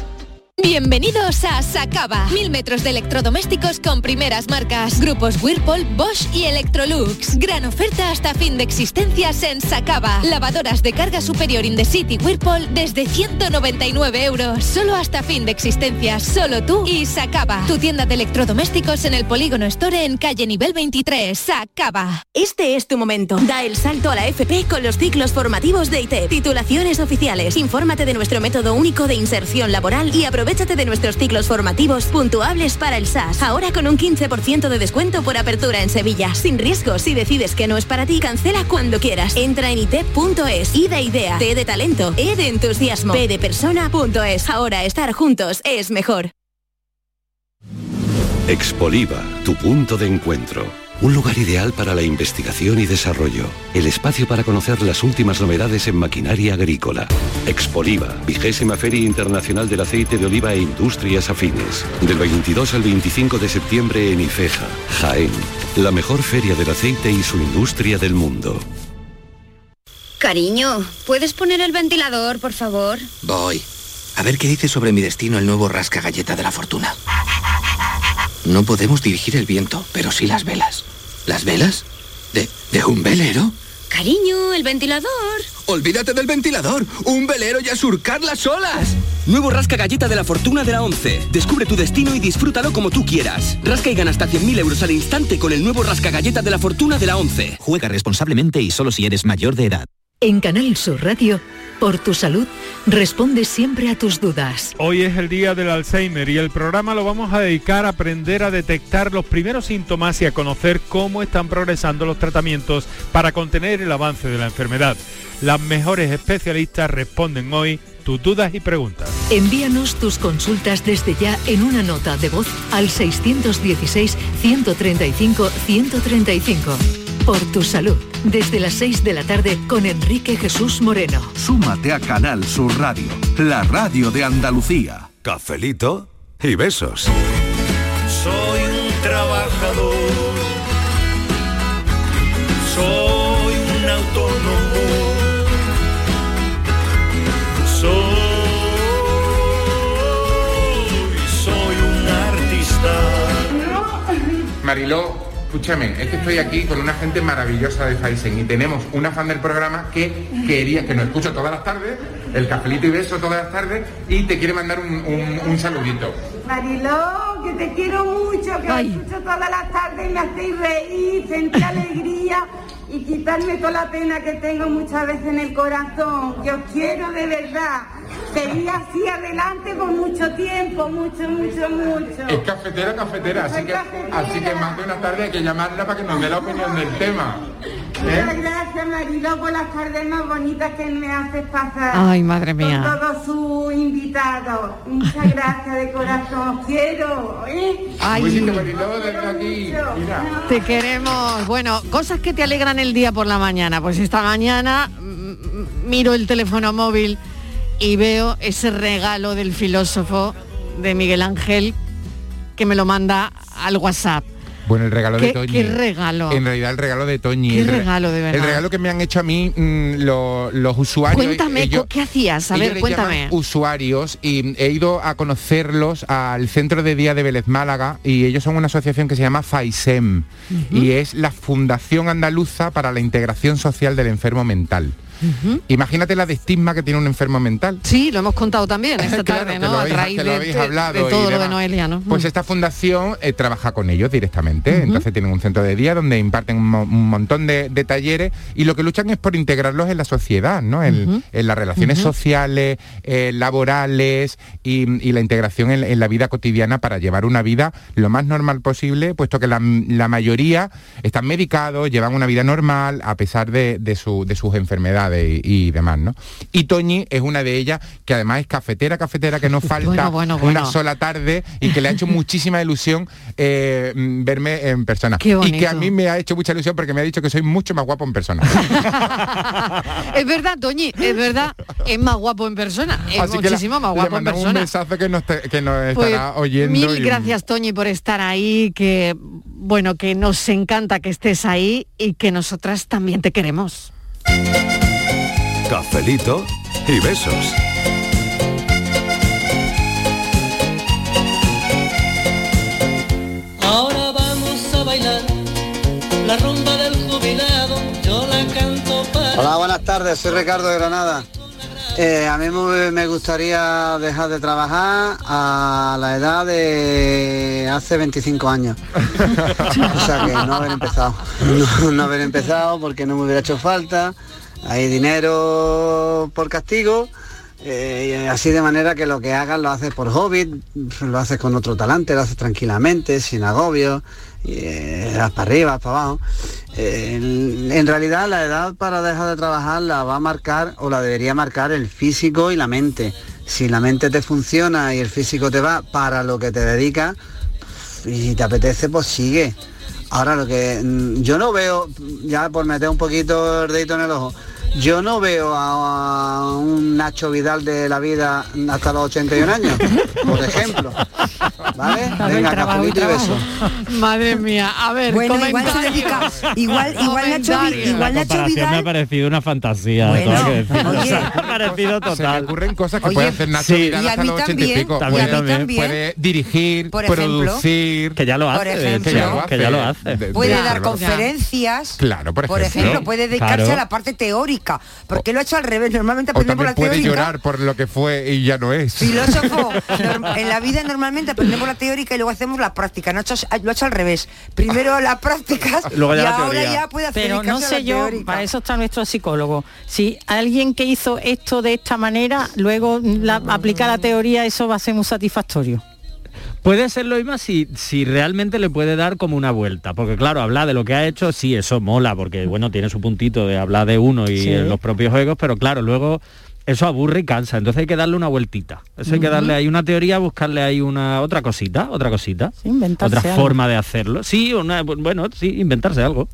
Bienvenidos a Sacaba. Mil metros de electrodomésticos con primeras marcas. Grupos Whirlpool, Bosch y Electrolux. Gran oferta hasta fin de existencias en Sacaba. Lavadoras de carga superior in the city Whirlpool desde 199 euros. Solo hasta fin de existencias. Solo tú y Sacaba. Tu tienda de electrodomésticos en el Polígono Store en calle nivel 23. Sacaba. Este es tu momento. Da el salto a la FP con los ciclos formativos de ITEP. Titulaciones oficiales. Infórmate de nuestro método único de inserción laboral y aprovechate de nuestros ciclos formativos puntuables para el SAS. Ahora con un 15% de descuento por apertura en Sevilla. Sin riesgo, si decides que no es para ti, cancela cuando quieras. Entra en itep.es. I de idea, T de talento, E de entusiasmo, P de persona.es. Ahora estar juntos es mejor. Expoliva, tu punto de encuentro. Un lugar ideal para la investigación y desarrollo. El espacio para conocer las últimas novedades en maquinaria agrícola. Expoliva, vigésima Feria Internacional del Aceite de Oliva e Industrias Afines. Del 22 al 25 de septiembre en Ifeja, Jaén. La mejor feria del aceite y su industria del mundo. Cariño, ¿puedes poner el ventilador, por favor? Voy. A ver qué dice sobre mi destino el nuevo rasca galleta de la fortuna. No podemos dirigir el viento, pero sí las velas. ¿Las velas? ¿De, de un velero? Cariño, el ventilador. Olvídate del ventilador. Un velero y a surcar las olas. Nuevo Rasca Galleta de la Fortuna de la 11. Descubre tu destino y disfrútalo como tú quieras. Rasca y gana hasta 100.000 euros al instante con el nuevo Rasca Galleta de la Fortuna de la 11. Juega responsablemente y solo si eres mayor de edad. En Canal Sur Radio, por tu salud, responde siempre a tus dudas. Hoy es el día del Alzheimer y el programa lo vamos a dedicar a aprender a detectar los primeros síntomas y a conocer cómo están progresando los tratamientos para contener el avance de la enfermedad. Las mejores especialistas responden hoy tus dudas y preguntas. Envíanos tus consultas desde ya en una nota de voz al 616-135-135 por tu salud. Desde las 6 de la tarde con Enrique Jesús Moreno. Súmate a Canal Sur Radio, la radio de Andalucía. Cafelito y besos. Soy un trabajador. Soy un autónomo. Soy, soy un artista. Mariló escúchame, es que estoy aquí con una gente maravillosa de Faisen y tenemos una fan del programa que quería, que nos escucha todas las tardes, el cafelito y beso todas las tardes, y te quiere mandar un, un- un saludito. Mariló, que te quiero mucho, que Ay. os escucho todas las tardes y me hacéis reír, sentir alegría y quitarme toda la pena que tengo muchas veces en el corazón, que os quiero de verdad. Seguí así adelante por mucho tiempo, mucho, mucho, mucho. Es cafetera, cafetera, así que, así que más de una tarde hay que llamarla para que nos dé la opinión del tema. ¿Eh? Muchas gracias Mariló por las tardes más bonitas que me haces pasar. Ay, madre mía. Con todos sus invitados. Muchas gracias de corazón, os quiero. ¿eh? Ay. Desde aquí. Mira. Te queremos. Bueno, cosas que te alegran el día por la mañana. Pues esta mañana mm, miro el teléfono móvil y veo ese regalo del filósofo de Miguel Ángel que me lo manda al WhatsApp. Bueno, el regalo de ¿Qué- Toñi. qué regalo? En realidad el regalo de Toñi. Qué el re- regalo, de verdad. El regalo que me han hecho a mí mm, lo- los usuarios. Cuéntame, ellos- ¿qué hacías? A ver, cuéntame. usuarios y he ido a conocerlos al centro de día de Vélez Málaga y ellos son una asociación que se llama FAISEM y es la Fundación Andaluza para la Integración Social del Enfermo Mental. Imagínate la de estigma que tiene un enfermo mental. Sí, lo hemos contado también esta Claro, tarde, ¿no? A habéis- raíz de, de- hablado de todo lo de. Noelia, ¿no? Pues esta fundación eh, trabaja con ellos directamente, entonces tienen un centro de día donde imparten un, mo- un montón de, de talleres y lo que luchan es por integrarlos en la sociedad, ¿no? En, las relaciones sociales, eh, laborales y, y la integración en, en la vida cotidiana para llevar una vida lo más normal posible, puesto que la, la mayoría están medicados, llevan una vida normal a pesar de, de su- de sus enfermedades y, y demás, ¿no? Y Toñi es una de ellas que además es cafetera, cafetera, que no falta Bueno, bueno, una sola tarde y que le ha hecho muchísima ilusión eh, mm, verme en persona. Y que a mí me ha hecho mucha ilusión porque me ha dicho que soy mucho más guapo en persona. Es verdad, Toñi, es verdad, es más guapo en persona, es Así que la- muchísimo más le guapo en mandamos un persona. mensaje que nos, te- que nos Pues, estará oyendo. Mil y- gracias, Toñi, por estar ahí, que bueno, que nos encanta que estés ahí y que nosotras también te queremos. Cafelito y besos. Ahora vamos a bailar la rumba del jubilado, yo la canto para... Hola, buenas tardes, soy Ricardo de Granada. Eh, a mí me me gustaría dejar de trabajar a la edad de hace 25 años. O sea que no haber empezado. No, no haber empezado porque no me hubiera hecho falta. Hay dinero por castigo. eh, así de manera que lo que hagas lo haces por hobby, lo haces con otro talante, lo haces tranquilamente, sin agobio, eh, para arriba, para abajo. Eh, en, realidad la edad para dejar de trabajar la va a marcar o la debería marcar el físico y la mente. Si la mente te funciona y el físico te va para lo que te dedicas y te apetece, pues sigue. Ahora lo que mm, yo no veo, ya por meter un poquito el dedito en el ojo, yo no veo a, un Nacho Vidal de la vida hasta los 81 años, por ejemplo. Madre mía, a ver, Bueno, igual se comentarios. dedica- igual- igual Nacho Vi- Comentarios. igual La Nacho me ha parecido una fantasía. Bueno, todo hay que decir. oye. O sea, me ha parecido total. Se me ocurren cosas que Oye, puede hacer Nacho sí. Vidal Y a hasta mí los 80 y también, y también. Puede dirigir, Por producir. Que ya lo Por hace, ejemplo. que ya lo hace. De- Puede de- dar conferencias. Claro, por ejemplo. ejemplo, puede dedicarse Claro. a la parte teórica, porque lo ha hecho al revés. Normalmente aprendemos la puede llorar por lo que fue y ya no es. Filósofo, en la vida normalmente aprendemos la teórica y luego hacemos la práctica. Hecho- lo ha hecho al revés. Primero las prácticas Luego ya y la ahora teoría. ya puede hacer Pero no sé yo, para eso está nuestro psicólogo. Si alguien que hizo esto de esta manera, luego la, aplica la teoría, eso va a ser muy satisfactorio. Puede ser lo mismo si, si realmente le puede dar como una vuelta, porque claro, hablar de lo que ha hecho, sí, eso mola, porque bueno, tiene su puntito de hablar de uno y Sí. en los propios juegos, pero claro, luego eso aburre y cansa, entonces hay que darle una vueltita. Eso hay que darle ahí una teoría, buscarle ahí una otra cosita, otra cosita, inventarse otra algo. forma de hacerlo. Sí, una, bueno, sí, inventarse algo.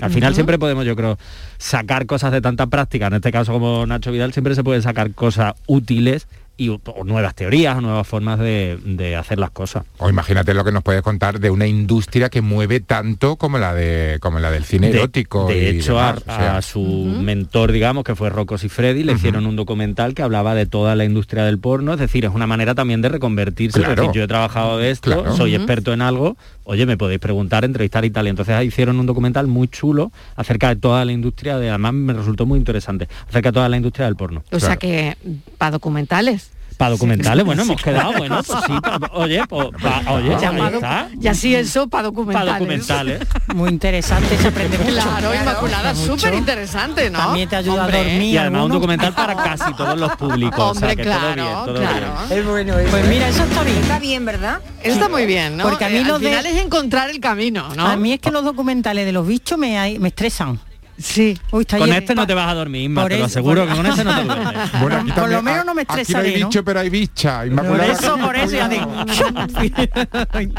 Al final siempre podemos, yo creo, sacar cosas de tanta práctica, en este caso como Nacho Vidal, siempre se pueden sacar cosas útiles y o nuevas teorías o nuevas formas de, de hacer las cosas. O imagínate lo que nos puedes contar de una industria que mueve tanto como la de como la del cine De- erótico. De, y hecho, a, demás, o sea. a su mentor, digamos, que fue Rocco Freddy, le hicieron un documental que hablaba de toda la industria del porno. Es decir, es una manera también de reconvertirse. Es Claro. decir, yo he trabajado de esto, Claro. soy experto en algo. Oye, me podéis preguntar, entrevistar y tal. Y entonces hicieron un documental muy chulo acerca de toda la industria, de, además me resultó muy interesante, acerca de toda la industria del porno. O sea que para documentales. Para documentales, bueno, hemos quedado, bueno, pues sí, pa- oye, pues, pa- oye, Llamado- está. Y así eso para documentales. Para documentales. Muy interesante, se aprende mucho. Claro, Inmaculada, súper interesante, ¿no? También te ayuda Hombre. a dormir. Y además un documental para casi todos los públicos. o sea, Hombre, que claro, todo bien, todo claro. bien. Es bueno, Pues mira, eso está bien. Está bien, ¿verdad? Está muy bien, ¿no? Porque a mí Eh, los al final de- es encontrar el camino, ¿no? A mí es que los documentales de los bichos me, hay- me estresan. Sí. Uy, está Con este no te vas a dormir, Inma, Por te lo eso, aseguro por- que con este no te duermes. Bueno, aquí Por lo menos no me Aquí no hay estresaré, ¿no? bicho, pero hay bicha. Por eso, por eso, ya digo.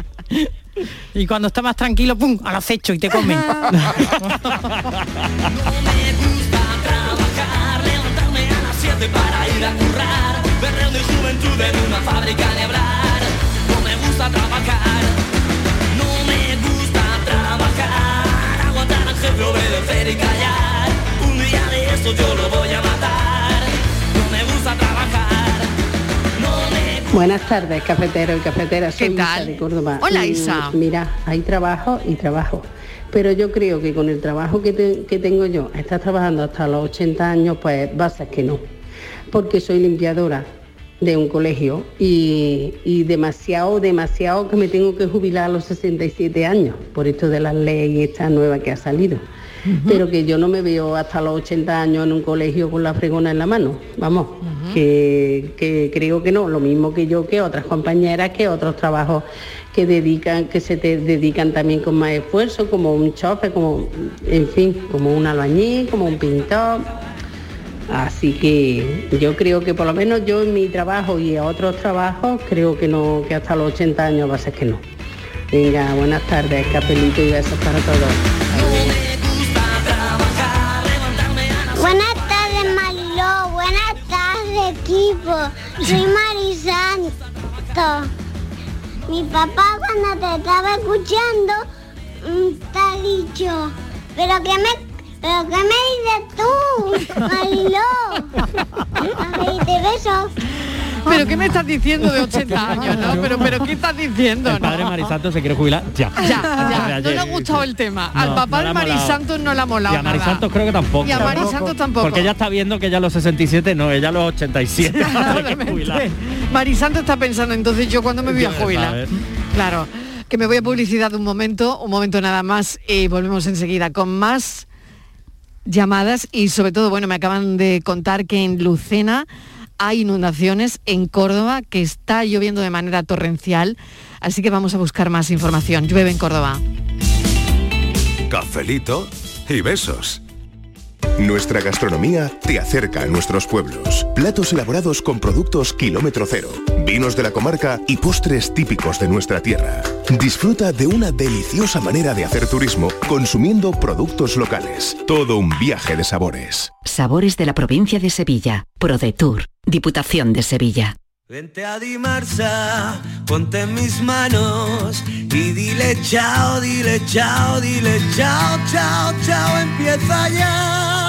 y cuando está más tranquilo, pum, al acecho y te comen. levantarme a las 7 para ir a currar, berreo de juventud en una fábrica de hablar. No me gusta trabajar, jefe, obedecer y callar. Un día de esto yo lo voy a matar. No me gusta trabajar, no me Buenas tardes, cafetero y cafetera. Soy ¿Qué Isa tal? de Córdoba. Hola, Isa. Mira, hay trabajo y trabajo. Pero yo creo que con el trabajo que, te- que tengo yo, estás trabajando hasta los 80 años, pues va a ser que no. Porque soy limpiadora de un colegio y, y demasiado, demasiado que me tengo que jubilar a los 67 años por esto de la ley esta nueva que ha salido. Pero que yo no me veo hasta los 80 años en un colegio con la fregona en la mano. Vamos, que, que creo que no, lo mismo que yo, que otras compañeras, que otros trabajos que dedican, que se te dedican también con más esfuerzo, como un chofer, como, en fin, como un albañil, como un pintor. Así que yo creo que por lo menos yo en mi trabajo y a otros trabajos creo que no, que hasta los 80 años va a ser que no. Venga, buenas tardes, capelito y besos para todos. Buenas tardes, Mariló. Buenas tardes, equipo. Soy Marisanto. Mi papá cuando te estaba escuchando mm, te ha dicho, pero qué me, pero qué me dices tú, Mariló. Te beso. Pero ¿qué me estás diciendo de 80 años, no? Pero, pero ¿qué estás diciendo, El padre no? Marisanto se quiere jubilar ya. Ya, ya, no le ha gustado el tema. Al No, papá no de le ha molado. Marisantos no le ha molado Y a nada. Creo que tampoco. Y a Mari Santos tampoco. Porque ella está viendo que ya a los 67 no, ella a los 87. Hay que jubilar. Marisanto está pensando, entonces yo cuando me voy a jubilar. Claro, que me voy a publicidad un momento, un momento nada más y volvemos enseguida con más llamadas y sobre todo, bueno, me acaban de contar que en Lucena hay inundaciones en Córdoba, que está lloviendo de manera torrencial, así que vamos a buscar más información. Llueve en Córdoba. Cafelito y besos. Nuestra gastronomía te acerca a nuestros pueblos. Platos elaborados con productos kilómetro cero, vinos de la comarca y postres típicos de nuestra tierra. Disfruta de una deliciosa manera de hacer turismo consumiendo productos locales. Todo un viaje de sabores. Sabores de la provincia de Sevilla. ProDetour. Diputación de Sevilla. Vente a Dimarsa, ponte en mis manos y dile chao, dile chao, dile chao, chao, chao, empieza ya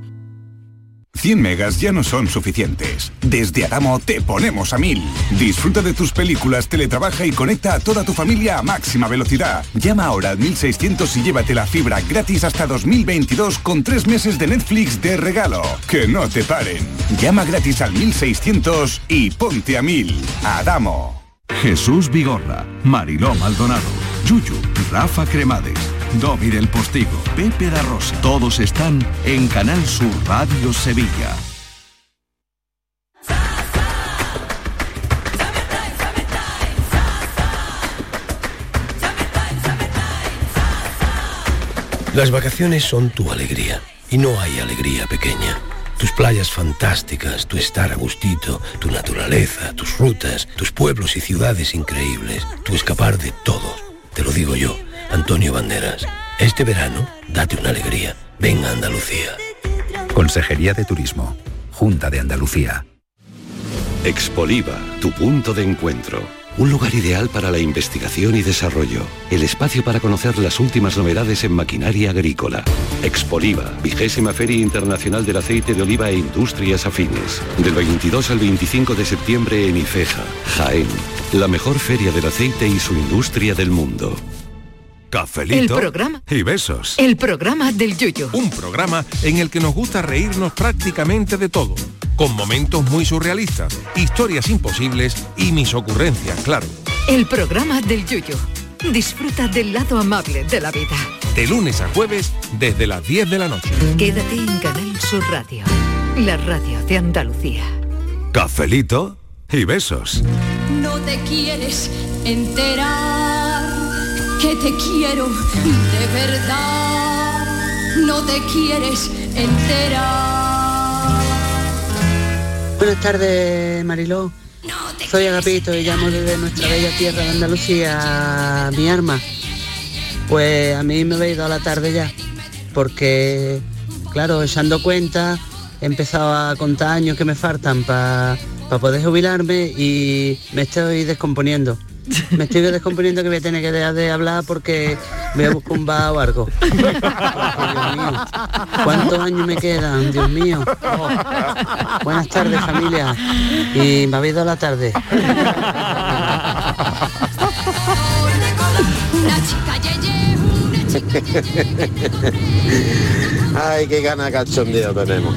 100 megas ya no son suficientes. Desde Adamo te ponemos a 1000. Disfruta de tus películas, teletrabaja y conecta a toda tu familia a máxima velocidad. Llama ahora al 1600 y llévate la fibra gratis hasta 2022 con tres meses de Netflix de regalo. Que no te paren. Llama gratis al 1600 y ponte a 1000. Adamo. Jesús Vigorra, Mariló Maldonado, Yuyu, Rafa Cremades, Domi del Postigo, Pepe da. Todos están en Canal Sur Radio Sevilla. Las vacaciones son tu alegría y no hay alegría pequeña. Tus playas fantásticas, tu estar a gustito, tu naturaleza, tus rutas, tus pueblos y ciudades increíbles, tu escapar de todo. Te lo digo yo, Antonio Banderas. Este verano, date una alegría. Ven a Andalucía. Consejería de Turismo, Junta de Andalucía. Expoliva, tu punto de encuentro. Un lugar ideal para la investigación y desarrollo. El espacio para conocer las últimas novedades en maquinaria agrícola. Expoliva, vigésima Feria Internacional del Aceite de Oliva e Industrias Afines. Del 22 al 25 de septiembre en Ifeja, Jaén. La mejor feria del aceite y su industria del mundo. Cafelito El programa. y besos. El programa del Yuyo. Un programa en el que nos gusta reírnos prácticamente de todo, con momentos muy surrealistas, historias imposibles y mis ocurrencias, claro. El programa del Yuyo. Disfruta del lado amable de la vida. De lunes a jueves desde las 10 de la noche. Quédate en Canal Sur Radio. La radio de Andalucía. Cafelito y besos. No te quieres enterar que te quiero de verdad. No te quieres enterar. Buenas tardes, Mariló. Soy Agapito y llamo desde nuestra bella tierra de Andalucía, mi arma. Pues a mí me habéis dado la tarde ya, porque, claro, echando cuenta, he empezado a contar años que me faltan para poder jubilarme y me estoy descomponiendo. Me estoy descomponiendo que voy a tener que dejar de hablar porque voy a buscar un bar o algo. Porque, Dios mío, ¿Cuántos años me quedan? Dios mío. Buenas tardes familia. Y me habéis dado la tarde. Ay, qué gana de cachondeo tenemos.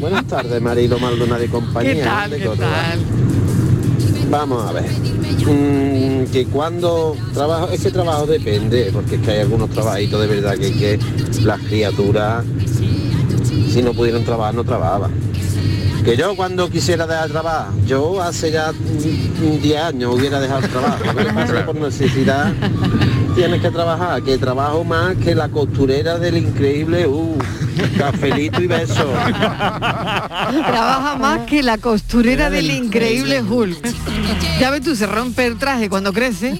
Buenas tardes, Marilo Maldonado y compañía. ¿Qué tal? de ¿Qué Córdoba. tal? Vamos a ver. Mm, que cuando trabajo, es que trabajo depende, porque es que hay algunos trabajitos de verdad que, que las criaturas, si no pudieran trabajar, no trabajaban. Que yo cuando quisiera dejar trabajar, yo hace ya mm, 10 años hubiera dejado el trabajo. Que por necesidad tienes que trabajar, que trabajo más que la costurera del increíble, uh, cafelito y beso. Trabaja más que la costurera del increíble Hulk. Ya ves tú, se rompe el traje cuando crece.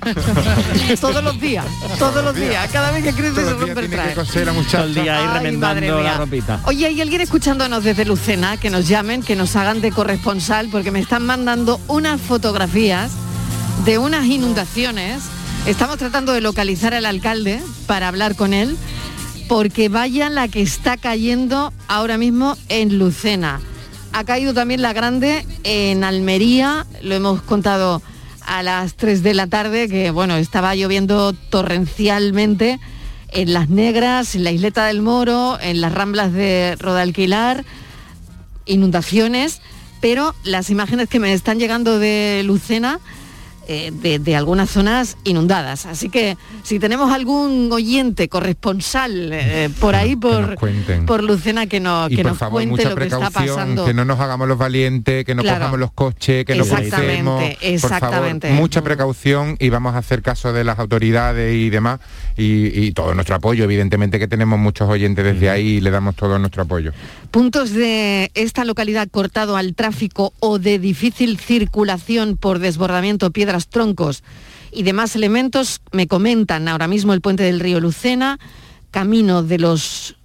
todos los días, todos los días. Cada vez que crece se rompe el traje. Todo el día ahí remendando la ropita. Oye, ¿hay alguien escuchándonos desde Lucena? Que nos llamen, que nos hagan de corresponsal, porque me están mandando unas fotografías de unas inundaciones. Estamos tratando de localizar al alcalde para hablar con él, porque vaya la que está cayendo ahora mismo en Lucena. Ha caído también la grande en Almería, lo hemos contado a las 3 de la tarde, que bueno, estaba lloviendo torrencialmente en Las Negras, en la Isleta del Moro, en las Ramblas de Rodalquilar, inundaciones, pero las imágenes que me están llegando de Lucena, eh, de, de algunas zonas inundadas. Así que si tenemos algún oyente corresponsal eh, por ahí, por, por Lucena, que, nos y que por nos favor, cuente mucha lo que está precaución, pasando. que no nos hagamos los valientes, que no Claro. cojamos los coches, que no crucemos. exactamente. Por favor, mucha precaución y vamos a hacer caso de las autoridades y demás. Y, y todo nuestro apoyo, evidentemente que tenemos muchos oyentes desde ahí y le damos todo nuestro apoyo. Puntos de esta localidad cortado al tráfico o de difícil circulación por desbordamiento, troncos y demás elementos, me comentan ahora mismo el puente del río Lucena, camino de los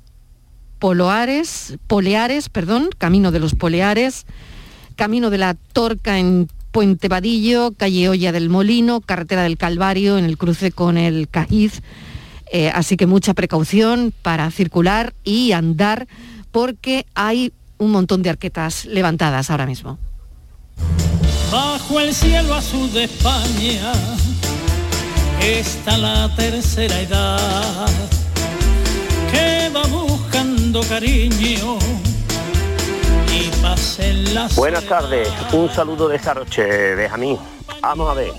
Poloares, Poleares, perdón, camino de los Poleares, camino de la Torca en Puente Vadillo, calle Olla del Molino, carretera del Calvario en el cruce con el Cajiz. Eh, así que mucha precaución para circular y andar porque hay un montón de arquetas levantadas ahora mismo. Bajo el cielo azul de España está la tercera edad que va buscando cariño y las Buenas tardes, un saludo de esta noche, Benjamín. Vamos a ver,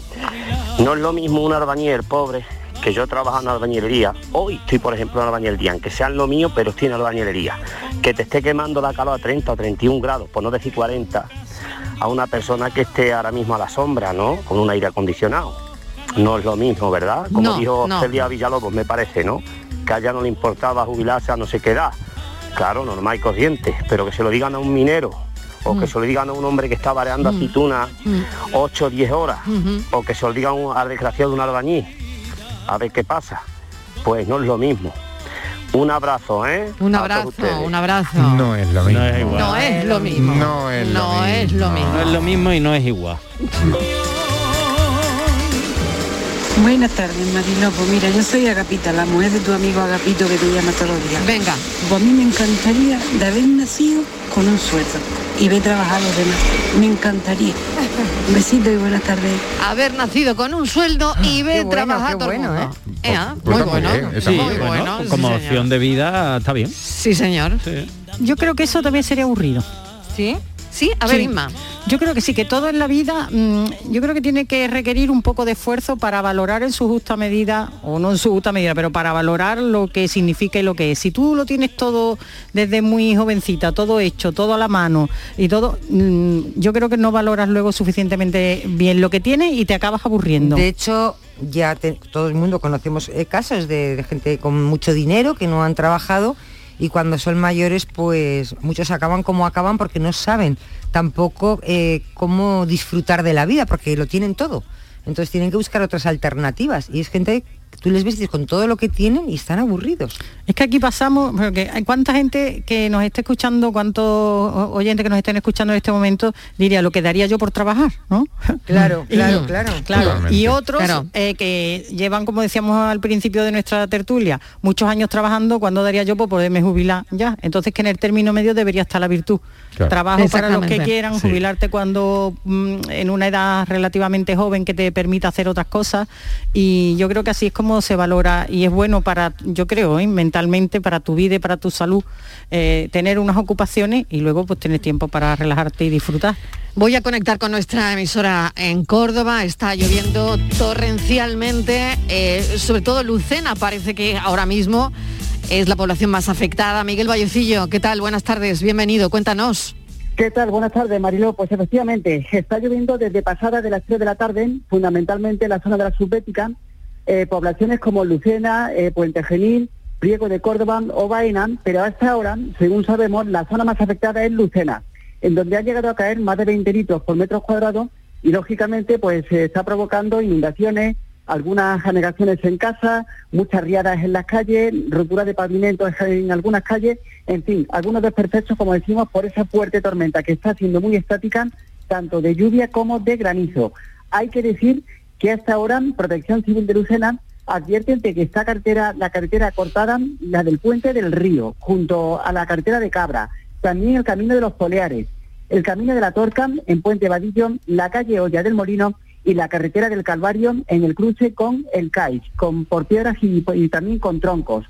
no es lo mismo un albañil pobre que yo trabajo en albañilería. Hoy estoy, por ejemplo, en albañilería, aunque sean lo mío, pero estoy en albañilería. Que te esté quemando la calor a 30 o 31 grados, por no decir 40, a una persona que esté ahora mismo a la sombra, ¿no? Con un aire acondicionado. No es lo mismo, ¿verdad? Como No, dijo no. Celia Villalobos, me parece, ¿no? Que a ella no le importaba jubilarse a no sé qué edad. claro, normal y corriente, pero que se lo digan a un minero o que se lo digan a un hombre que está bareando Mm. aceitunas 8 o 10 horas, o que se lo digan al desgraciado de un albañil, a ver qué pasa. Pues no es lo mismo. Un abrazo, ¿eh? Un abrazo, un abrazo. No es lo mismo. No es igual. No es lo mismo. No es lo No es lo mismo. No es lo mismo y no es igual. Buenas tardes, Mariló. Pues mira, yo soy Agapita, la mujer de tu amigo Agapito que te llama todos los días. Venga. Pues a mí me encantaría de haber nacido con un sueldo y ver trabajar a los demás. Me encantaría. Un besito y buenas tardes. Haber nacido con un sueldo y ver bueno, trabajar todo bueno, mundo. Ea, Pues muy está muy bueno. bien, está Sí, muy bueno, bueno. sí, como señor. opción de vida está bien. Sí, señor. Yo creo que eso también sería aburrido. ¿Sí? Sí, a ver, Sí. Inma. Yo creo que sí, que todo en la vida, mm, yo creo que tiene que requerir un poco de esfuerzo para valorar en su justa medida, o no en su justa medida, pero para valorar lo que significa y lo que es. Si tú lo tienes todo desde muy jovencita, todo hecho, todo a la mano y todo, mm, yo creo que no valoras luego suficientemente bien lo que tienes y te acabas aburriendo. De hecho, ya te- todo el mundo conocemos eh, casos de, de gente con mucho dinero que no han trabajado y cuando son mayores, pues muchos acaban como acaban porque no saben tampoco eh, cómo disfrutar de la vida, porque lo tienen todo. Entonces tienen que buscar otras alternativas. Y es gente tú les ves con todo lo que tienen y están aburridos. Es que aquí pasamos, porque hay cuánta gente que nos esté escuchando, cuántos oyentes que nos estén escuchando en este momento diría lo que daría yo por trabajar, ¿no? Claro, Y- claro, claro. claro. Totalmente. Y otros Claro. eh, que llevan, como decíamos al principio de nuestra tertulia, muchos años trabajando, cuando daría yo por poderme jubilar ya? Entonces que en el término medio debería estar la virtud. Claro. Trabajo para los que quieran, Sí. jubilarte cuando mm, en una edad relativamente joven que te permita hacer otras cosas. Y yo creo que así es como se valora y es bueno para, yo creo, ¿eh? mentalmente, para tu vida y para tu salud, eh, tener unas ocupaciones y luego pues tener tiempo para relajarte y disfrutar. Voy a conectar con nuestra emisora en Córdoba. Está lloviendo torrencialmente, eh, sobre todo Lucena parece que ahora mismo es la población más afectada. Miguel Vallecillo, ¿qué tal? Buenas tardes, bienvenido, cuéntanos. ¿Qué tal? Buenas tardes, Mariló. Pues efectivamente, está lloviendo desde pasada de las 3 de la tarde, fundamentalmente en la zona de la subbética, eh, poblaciones como Lucena, eh, Puente Genil, Priego de Córdoba o Baena, pero hasta ahora, según sabemos, la zona más afectada es Lucena, en donde han llegado a caer más de 20 litros por metro cuadrado y, lógicamente, pues se está provocando inundaciones, algunas anegaciones en casa, muchas riadas en las calles, rotura de pavimentos en algunas calles, en fin, algunos desperfectos, como decimos, por esa fuerte tormenta que está siendo muy estática, tanto de lluvia como de granizo. Hay que decir que hasta ahora Protección Civil de Lucena advierten de que esta carretera, la carretera cortada, la del puente del río, junto a la carretera de Cabra, también el camino de los Poleares, el camino de la Torca en Puente Vadillo, la calle Olla del Molino y la carretera del Calvario en el cruce con el CAIS, con por piedras y también con troncos.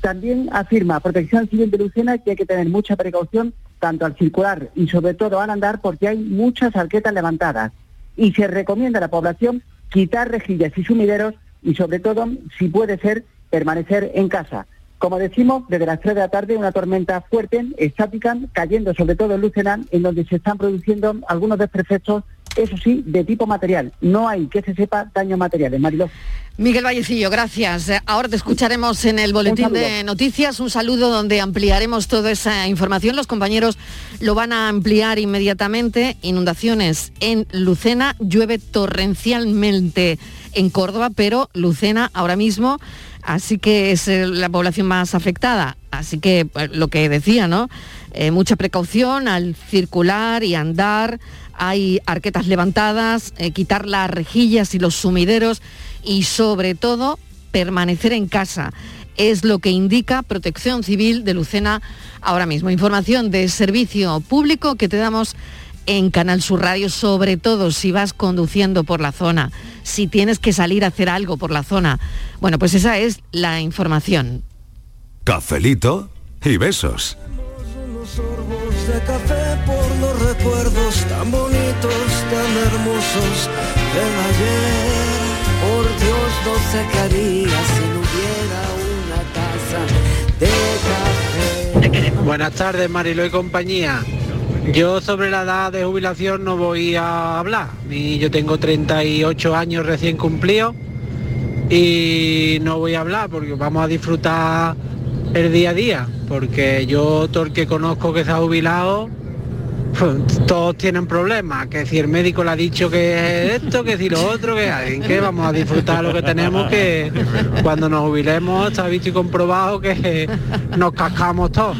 También afirma Protección Civil de Lucena que hay que tener mucha precaución tanto al circular y sobre todo al andar porque hay muchas arquetas levantadas. Y se recomienda a la población quitar rejillas y sumideros y sobre todo, si puede ser, permanecer en casa. Como decimos, desde las 3 de la tarde una tormenta fuerte, estática, cayendo sobre todo en Lucena, en donde se están produciendo algunos desperfectos, eso sí, de tipo material. No hay que se sepa daños materiales, Mariló. Miguel Vallecillo, gracias. Eh, Ahora te escucharemos en el boletín de noticias. Un saludo donde ampliaremos toda esa información. Los compañeros lo van a ampliar inmediatamente. Inundaciones en Lucena, llueve torrencialmente en Córdoba, pero Lucena ahora mismo, así que es eh, la población más afectada. Así que eh, lo que decía, ¿no? Eh, mucha precaución al circular y andar. Hay arquetas levantadas, eh, quitar las rejillas y los sumideros y sobre todo permanecer en casa. Es lo que indica Protección Civil de Lucena ahora mismo. Información de servicio público que te damos en Canal Sur Radio, sobre todo si vas conduciendo por la zona, si tienes que salir a hacer algo por la zona. Bueno, pues esa es la información. Cafelito y besos. sorbos de café por los recuerdos tan bonitos, tan hermosos del ayer. Por Dios, no haría si no hubiera una de café. Buenas tardes, Marilo y compañía. Yo sobre la edad de jubilación no voy a hablar. Ni yo tengo 38 años recién cumplidos y no voy a hablar porque vamos a disfrutar el día a día, porque yo todo el que conozco que se ha jubilado, todos tienen problemas, que si el médico le ha dicho que esto, que si lo otro, que vamos a disfrutar lo que tenemos, que cuando nos jubilemos está visto y comprobado que nos cascamos todos.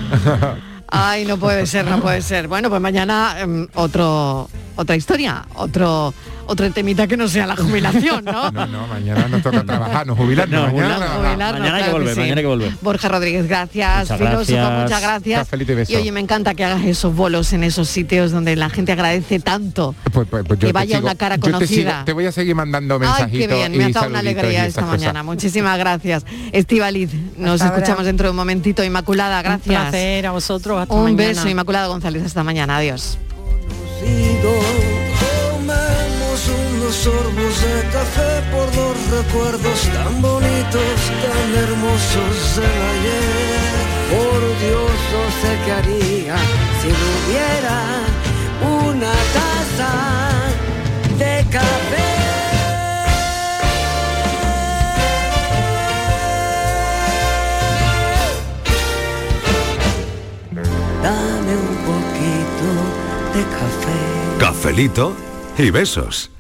Ay, no puede ser, no puede ser. Bueno, pues mañana em, otro otra historia, otro otro temita que no sea la jubilación, ¿no? No, no, mañana nos toca trabajar, nos jubilarnos mañana. jubilarnos, mañana hay que claro volver, sí. mañana hay que volver. Borja Rodríguez, gracias. Muchas Filósofo, gracias. muchas gracias. Cafelito y beso. Y oye, me encanta que hagas esos bolos en esos sitios donde la gente agradece tanto. Pues, pues, pues yo Que te vaya sigo- una cara yo te sigo- conocida. Te, voy a seguir mandando Ay, mensajitos qué bien, me ha dado una alegría esta cosas. mañana. Muchísimas gracias. Estivaliz, nos Hasta ahora. escuchamos dentro de un momentito. Inmaculada, Un gracias. placer a vosotros. Hasta un mañana. beso, Inmaculada González. Hasta mañana. Adiós. Tomemos unos sorbos de café por los recuerdos tan bonitos, tan hermosos del ayer. Por Dios, no sé qué haría si no hubiera una taza de café. Cafelito y besos.